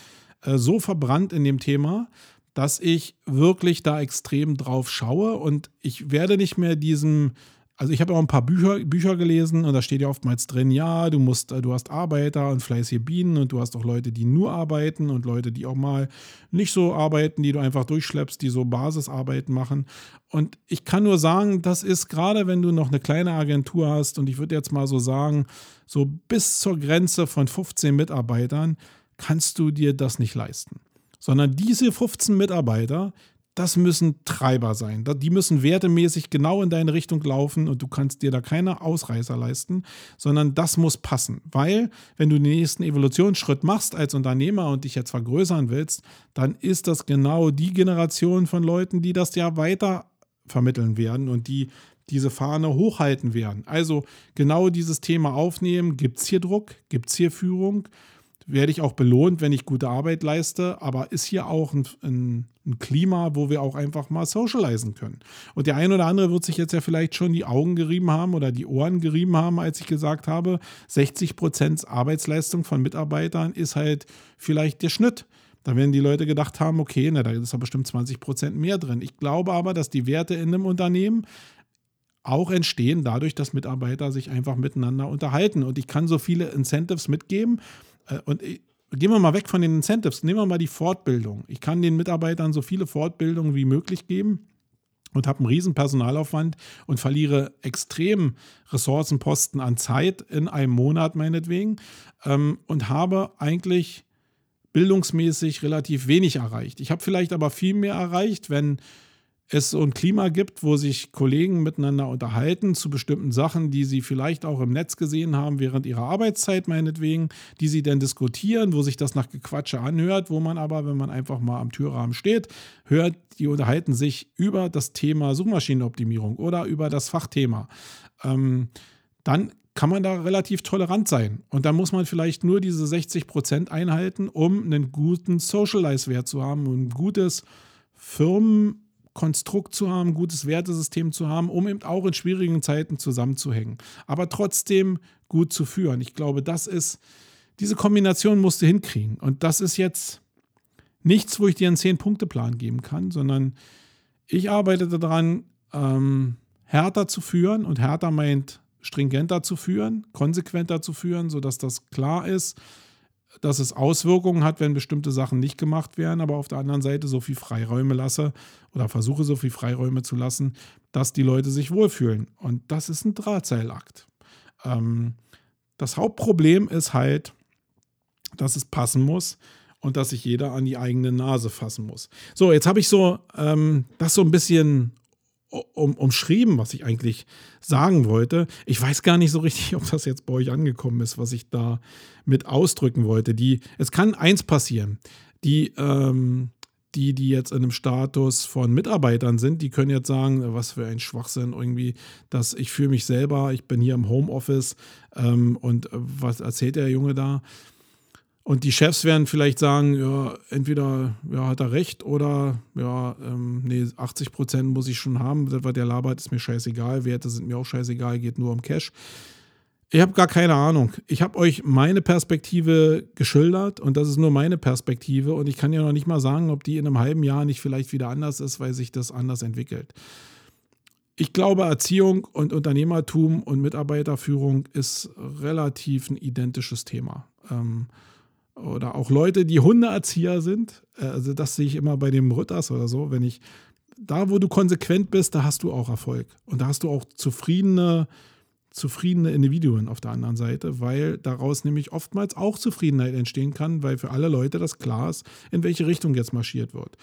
äh, so verbrannt in dem Thema, dass ich wirklich da extrem drauf schaue und ich werde nicht mehr diesem also ich habe auch ein paar Bücher, Bücher gelesen und da steht ja oftmals drin, ja, du musst, du hast Arbeiter und fleißige Bienen und du hast auch Leute, die nur arbeiten und Leute, die auch mal nicht so arbeiten, die du einfach durchschleppst, die so Basisarbeiten machen. Und ich kann nur sagen, das ist gerade, wenn du noch eine kleine Agentur hast und ich würde jetzt mal so sagen, so bis zur Grenze von 15 Mitarbeitern kannst du dir das nicht leisten. Sondern diese 15 Mitarbeiter, das müssen Treiber sein. Die müssen wertemäßig genau in deine Richtung laufen und du kannst dir da keine Ausreißer leisten, sondern das muss passen. Weil, wenn du den nächsten Evolutionsschritt machst als Unternehmer und dich jetzt vergrößern willst, dann ist das genau die Generation von Leuten, die das ja weiter vermitteln werden und die diese Fahne hochhalten werden. Also genau dieses Thema aufnehmen. Gibt es hier Druck? Gibt es hier Führung? Werde ich auch belohnt, wenn ich gute Arbeit leiste? Aber ist hier auch ein, ein, ein Klima, wo wir auch einfach mal socialisen können? Und der ein oder andere wird sich jetzt ja vielleicht schon die Augen gerieben haben oder die Ohren gerieben haben, als ich gesagt habe, 60 Prozent Arbeitsleistung von Mitarbeitern ist halt vielleicht der Schnitt. Da werden die Leute gedacht haben, okay, na, da ist ja bestimmt 20 Prozent mehr drin. Ich glaube aber, dass die Werte in einem Unternehmen auch entstehen dadurch, dass Mitarbeiter sich einfach miteinander unterhalten. Und ich kann so viele Incentives mitgeben. Äh, und gehen wir mal weg von den Incentives, nehmen wir mal die Fortbildung. Ich kann den Mitarbeitern so viele Fortbildungen wie möglich geben und habe einen riesen Personalaufwand und verliere extrem Ressourcenposten an Zeit in einem Monat meinetwegen ähm, und habe eigentlich bildungsmäßig relativ wenig erreicht. Ich habe vielleicht aber viel mehr erreicht, wenn es so ein Klima gibt, wo sich Kollegen miteinander unterhalten zu bestimmten Sachen, die sie vielleicht auch im Netz gesehen haben während ihrer Arbeitszeit meinetwegen, die sie dann diskutieren, wo sich das nach Gequatsche anhört, wo man aber, wenn man einfach mal am Türrahmen steht, hört, die unterhalten sich über das Thema Suchmaschinenoptimierung oder über das Fachthema. Ähm, dann kann man da relativ tolerant sein. Und dann muss man vielleicht nur diese 60 Prozent einhalten, um einen guten Socialize-Wert zu haben und ein gutes Firmen- Konstrukt zu haben, ein gutes Wertesystem zu haben, um eben auch in schwierigen Zeiten zusammenzuhängen. Aber trotzdem gut zu führen. Ich glaube, das ist, diese Kombination musst du hinkriegen. Und das ist jetzt nichts, wo ich dir einen Zehn-Punkte-Plan geben kann, sondern ich arbeite daran, ähm, härter zu führen. Und härter meint stringenter zu führen, konsequenter zu führen, sodass das klar ist dass es Auswirkungen hat, wenn bestimmte Sachen nicht gemacht werden, aber auf der anderen Seite so viel Freiräume lasse oder versuche so viel Freiräume zu lassen, dass die Leute sich wohlfühlen. Und das ist ein Drahtseilakt. Ähm, das Hauptproblem ist halt, dass es passen muss und dass sich jeder an die eigene Nase fassen muss. So, jetzt habe ich so ähm, das so ein bisschen um, umschrieben, was ich eigentlich sagen wollte. Ich weiß gar nicht so richtig, ob das jetzt bei euch angekommen ist, was ich da mit ausdrücken wollte. Die, es kann eins passieren. Die, ähm, die, die jetzt in einem Status von Mitarbeitern sind, die können jetzt sagen, was für ein Schwachsinn irgendwie, dass ich fühle mich selber, ich bin hier im Homeoffice ähm, und was erzählt der Junge da? Und die Chefs werden vielleicht sagen, ja, entweder ja, hat er recht oder ja, ähm, nee, 80 Prozent muss ich schon haben, was der labert, ist mir scheißegal, Werte sind mir auch scheißegal, geht nur um Cash. Ich habe gar keine Ahnung. Ich habe euch meine Perspektive geschildert und das ist nur meine Perspektive und ich kann ja noch nicht mal sagen, ob die in einem halben Jahr nicht vielleicht wieder anders ist, weil sich das anders entwickelt. Ich glaube, Erziehung und Unternehmertum und Mitarbeiterführung ist relativ ein identisches Thema. Ähm, oder auch Leute, die Hundeerzieher sind. Äh, also das sehe ich immer bei dem Rütters oder so. Wenn ich da, wo du konsequent bist, da hast du auch Erfolg. Und da hast du auch zufriedene, zufriedene Individuen auf der anderen Seite, weil daraus nämlich oftmals auch Zufriedenheit entstehen kann, weil für alle Leute das klar ist, in welche Richtung jetzt marschiert wird.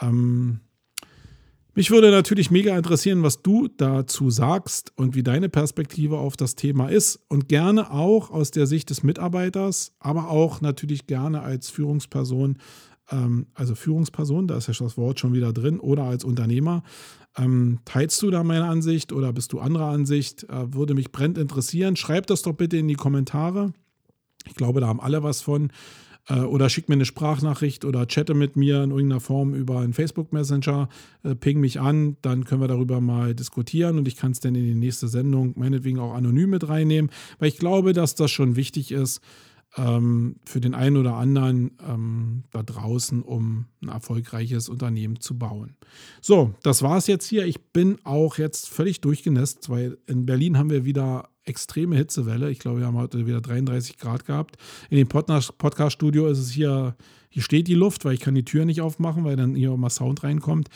Ähm, mich würde natürlich mega interessieren, was du dazu sagst und wie deine Perspektive auf das Thema ist. Und gerne auch aus der Sicht des Mitarbeiters, aber auch natürlich gerne als Führungsperson, ähm, also Führungsperson, da ist ja das Wort schon wieder drin, oder als Unternehmer. Ähm, teilst du da meine Ansicht oder bist du anderer Ansicht? Äh, würde mich brennend interessieren. Schreib das doch bitte in die Kommentare. Ich glaube, da haben alle was von. Äh, oder schick mir eine Sprachnachricht oder chatte mit mir in irgendeiner Form über einen Facebook Messenger, äh, ping mich an, dann können wir darüber mal diskutieren und ich kann es dann in die nächste Sendung meinetwegen auch anonym mit reinnehmen, weil ich glaube, dass das schon wichtig ist ähm, für den einen oder anderen ähm, da draußen, um ein erfolgreiches Unternehmen zu bauen. So, das war es jetzt hier. Ich bin auch jetzt völlig durchgenässt, weil in Berlin haben wir wieder extreme Hitzewelle. Ich glaube, wir haben heute wieder 33 Grad gehabt. In dem Podcast-Studio ist es hier, hier steht die Luft, weil ich kann die Tür nicht aufmachen, weil dann hier mal Sound reinkommt.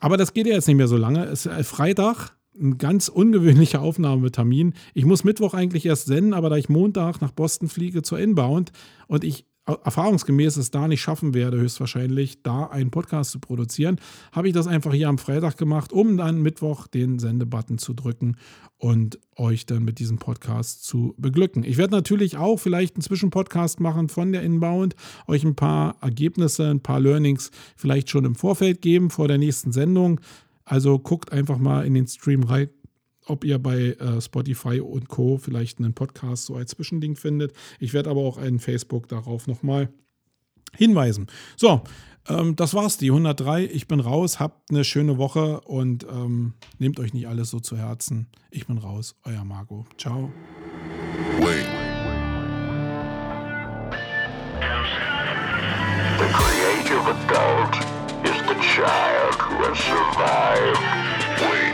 Aber das geht ja jetzt nicht mehr so lange. Es ist äh, Freitag, ein ganz ungewöhnlicher Aufnahmetermin. Ich muss Mittwoch eigentlich erst senden, aber da ich Montag nach Boston fliege zur Inbound und ich erfahrungsgemäß es da nicht schaffen werde, höchstwahrscheinlich da einen Podcast zu produzieren, habe ich das einfach hier am Freitag gemacht, um dann Mittwoch den Sendebutton zu drücken und euch dann mit diesem Podcast zu beglücken. Ich werde natürlich auch vielleicht einen Zwischenpodcast machen von der Inbound, euch ein paar Ergebnisse, ein paar Learnings vielleicht schon im Vorfeld geben vor der nächsten Sendung. Also guckt einfach mal in den Stream rein ob ihr bei äh, Spotify und Co. vielleicht einen Podcast so als Zwischending findet. Ich werde aber auch einen Facebook darauf nochmal hinweisen. So, ähm, das war's, die 103. Ich bin raus, habt eine schöne Woche und ähm, nehmt euch nicht alles so zu Herzen. Ich bin raus, euer Marco. Ciao. Wait. The creative adult is the child who has survived. Wait.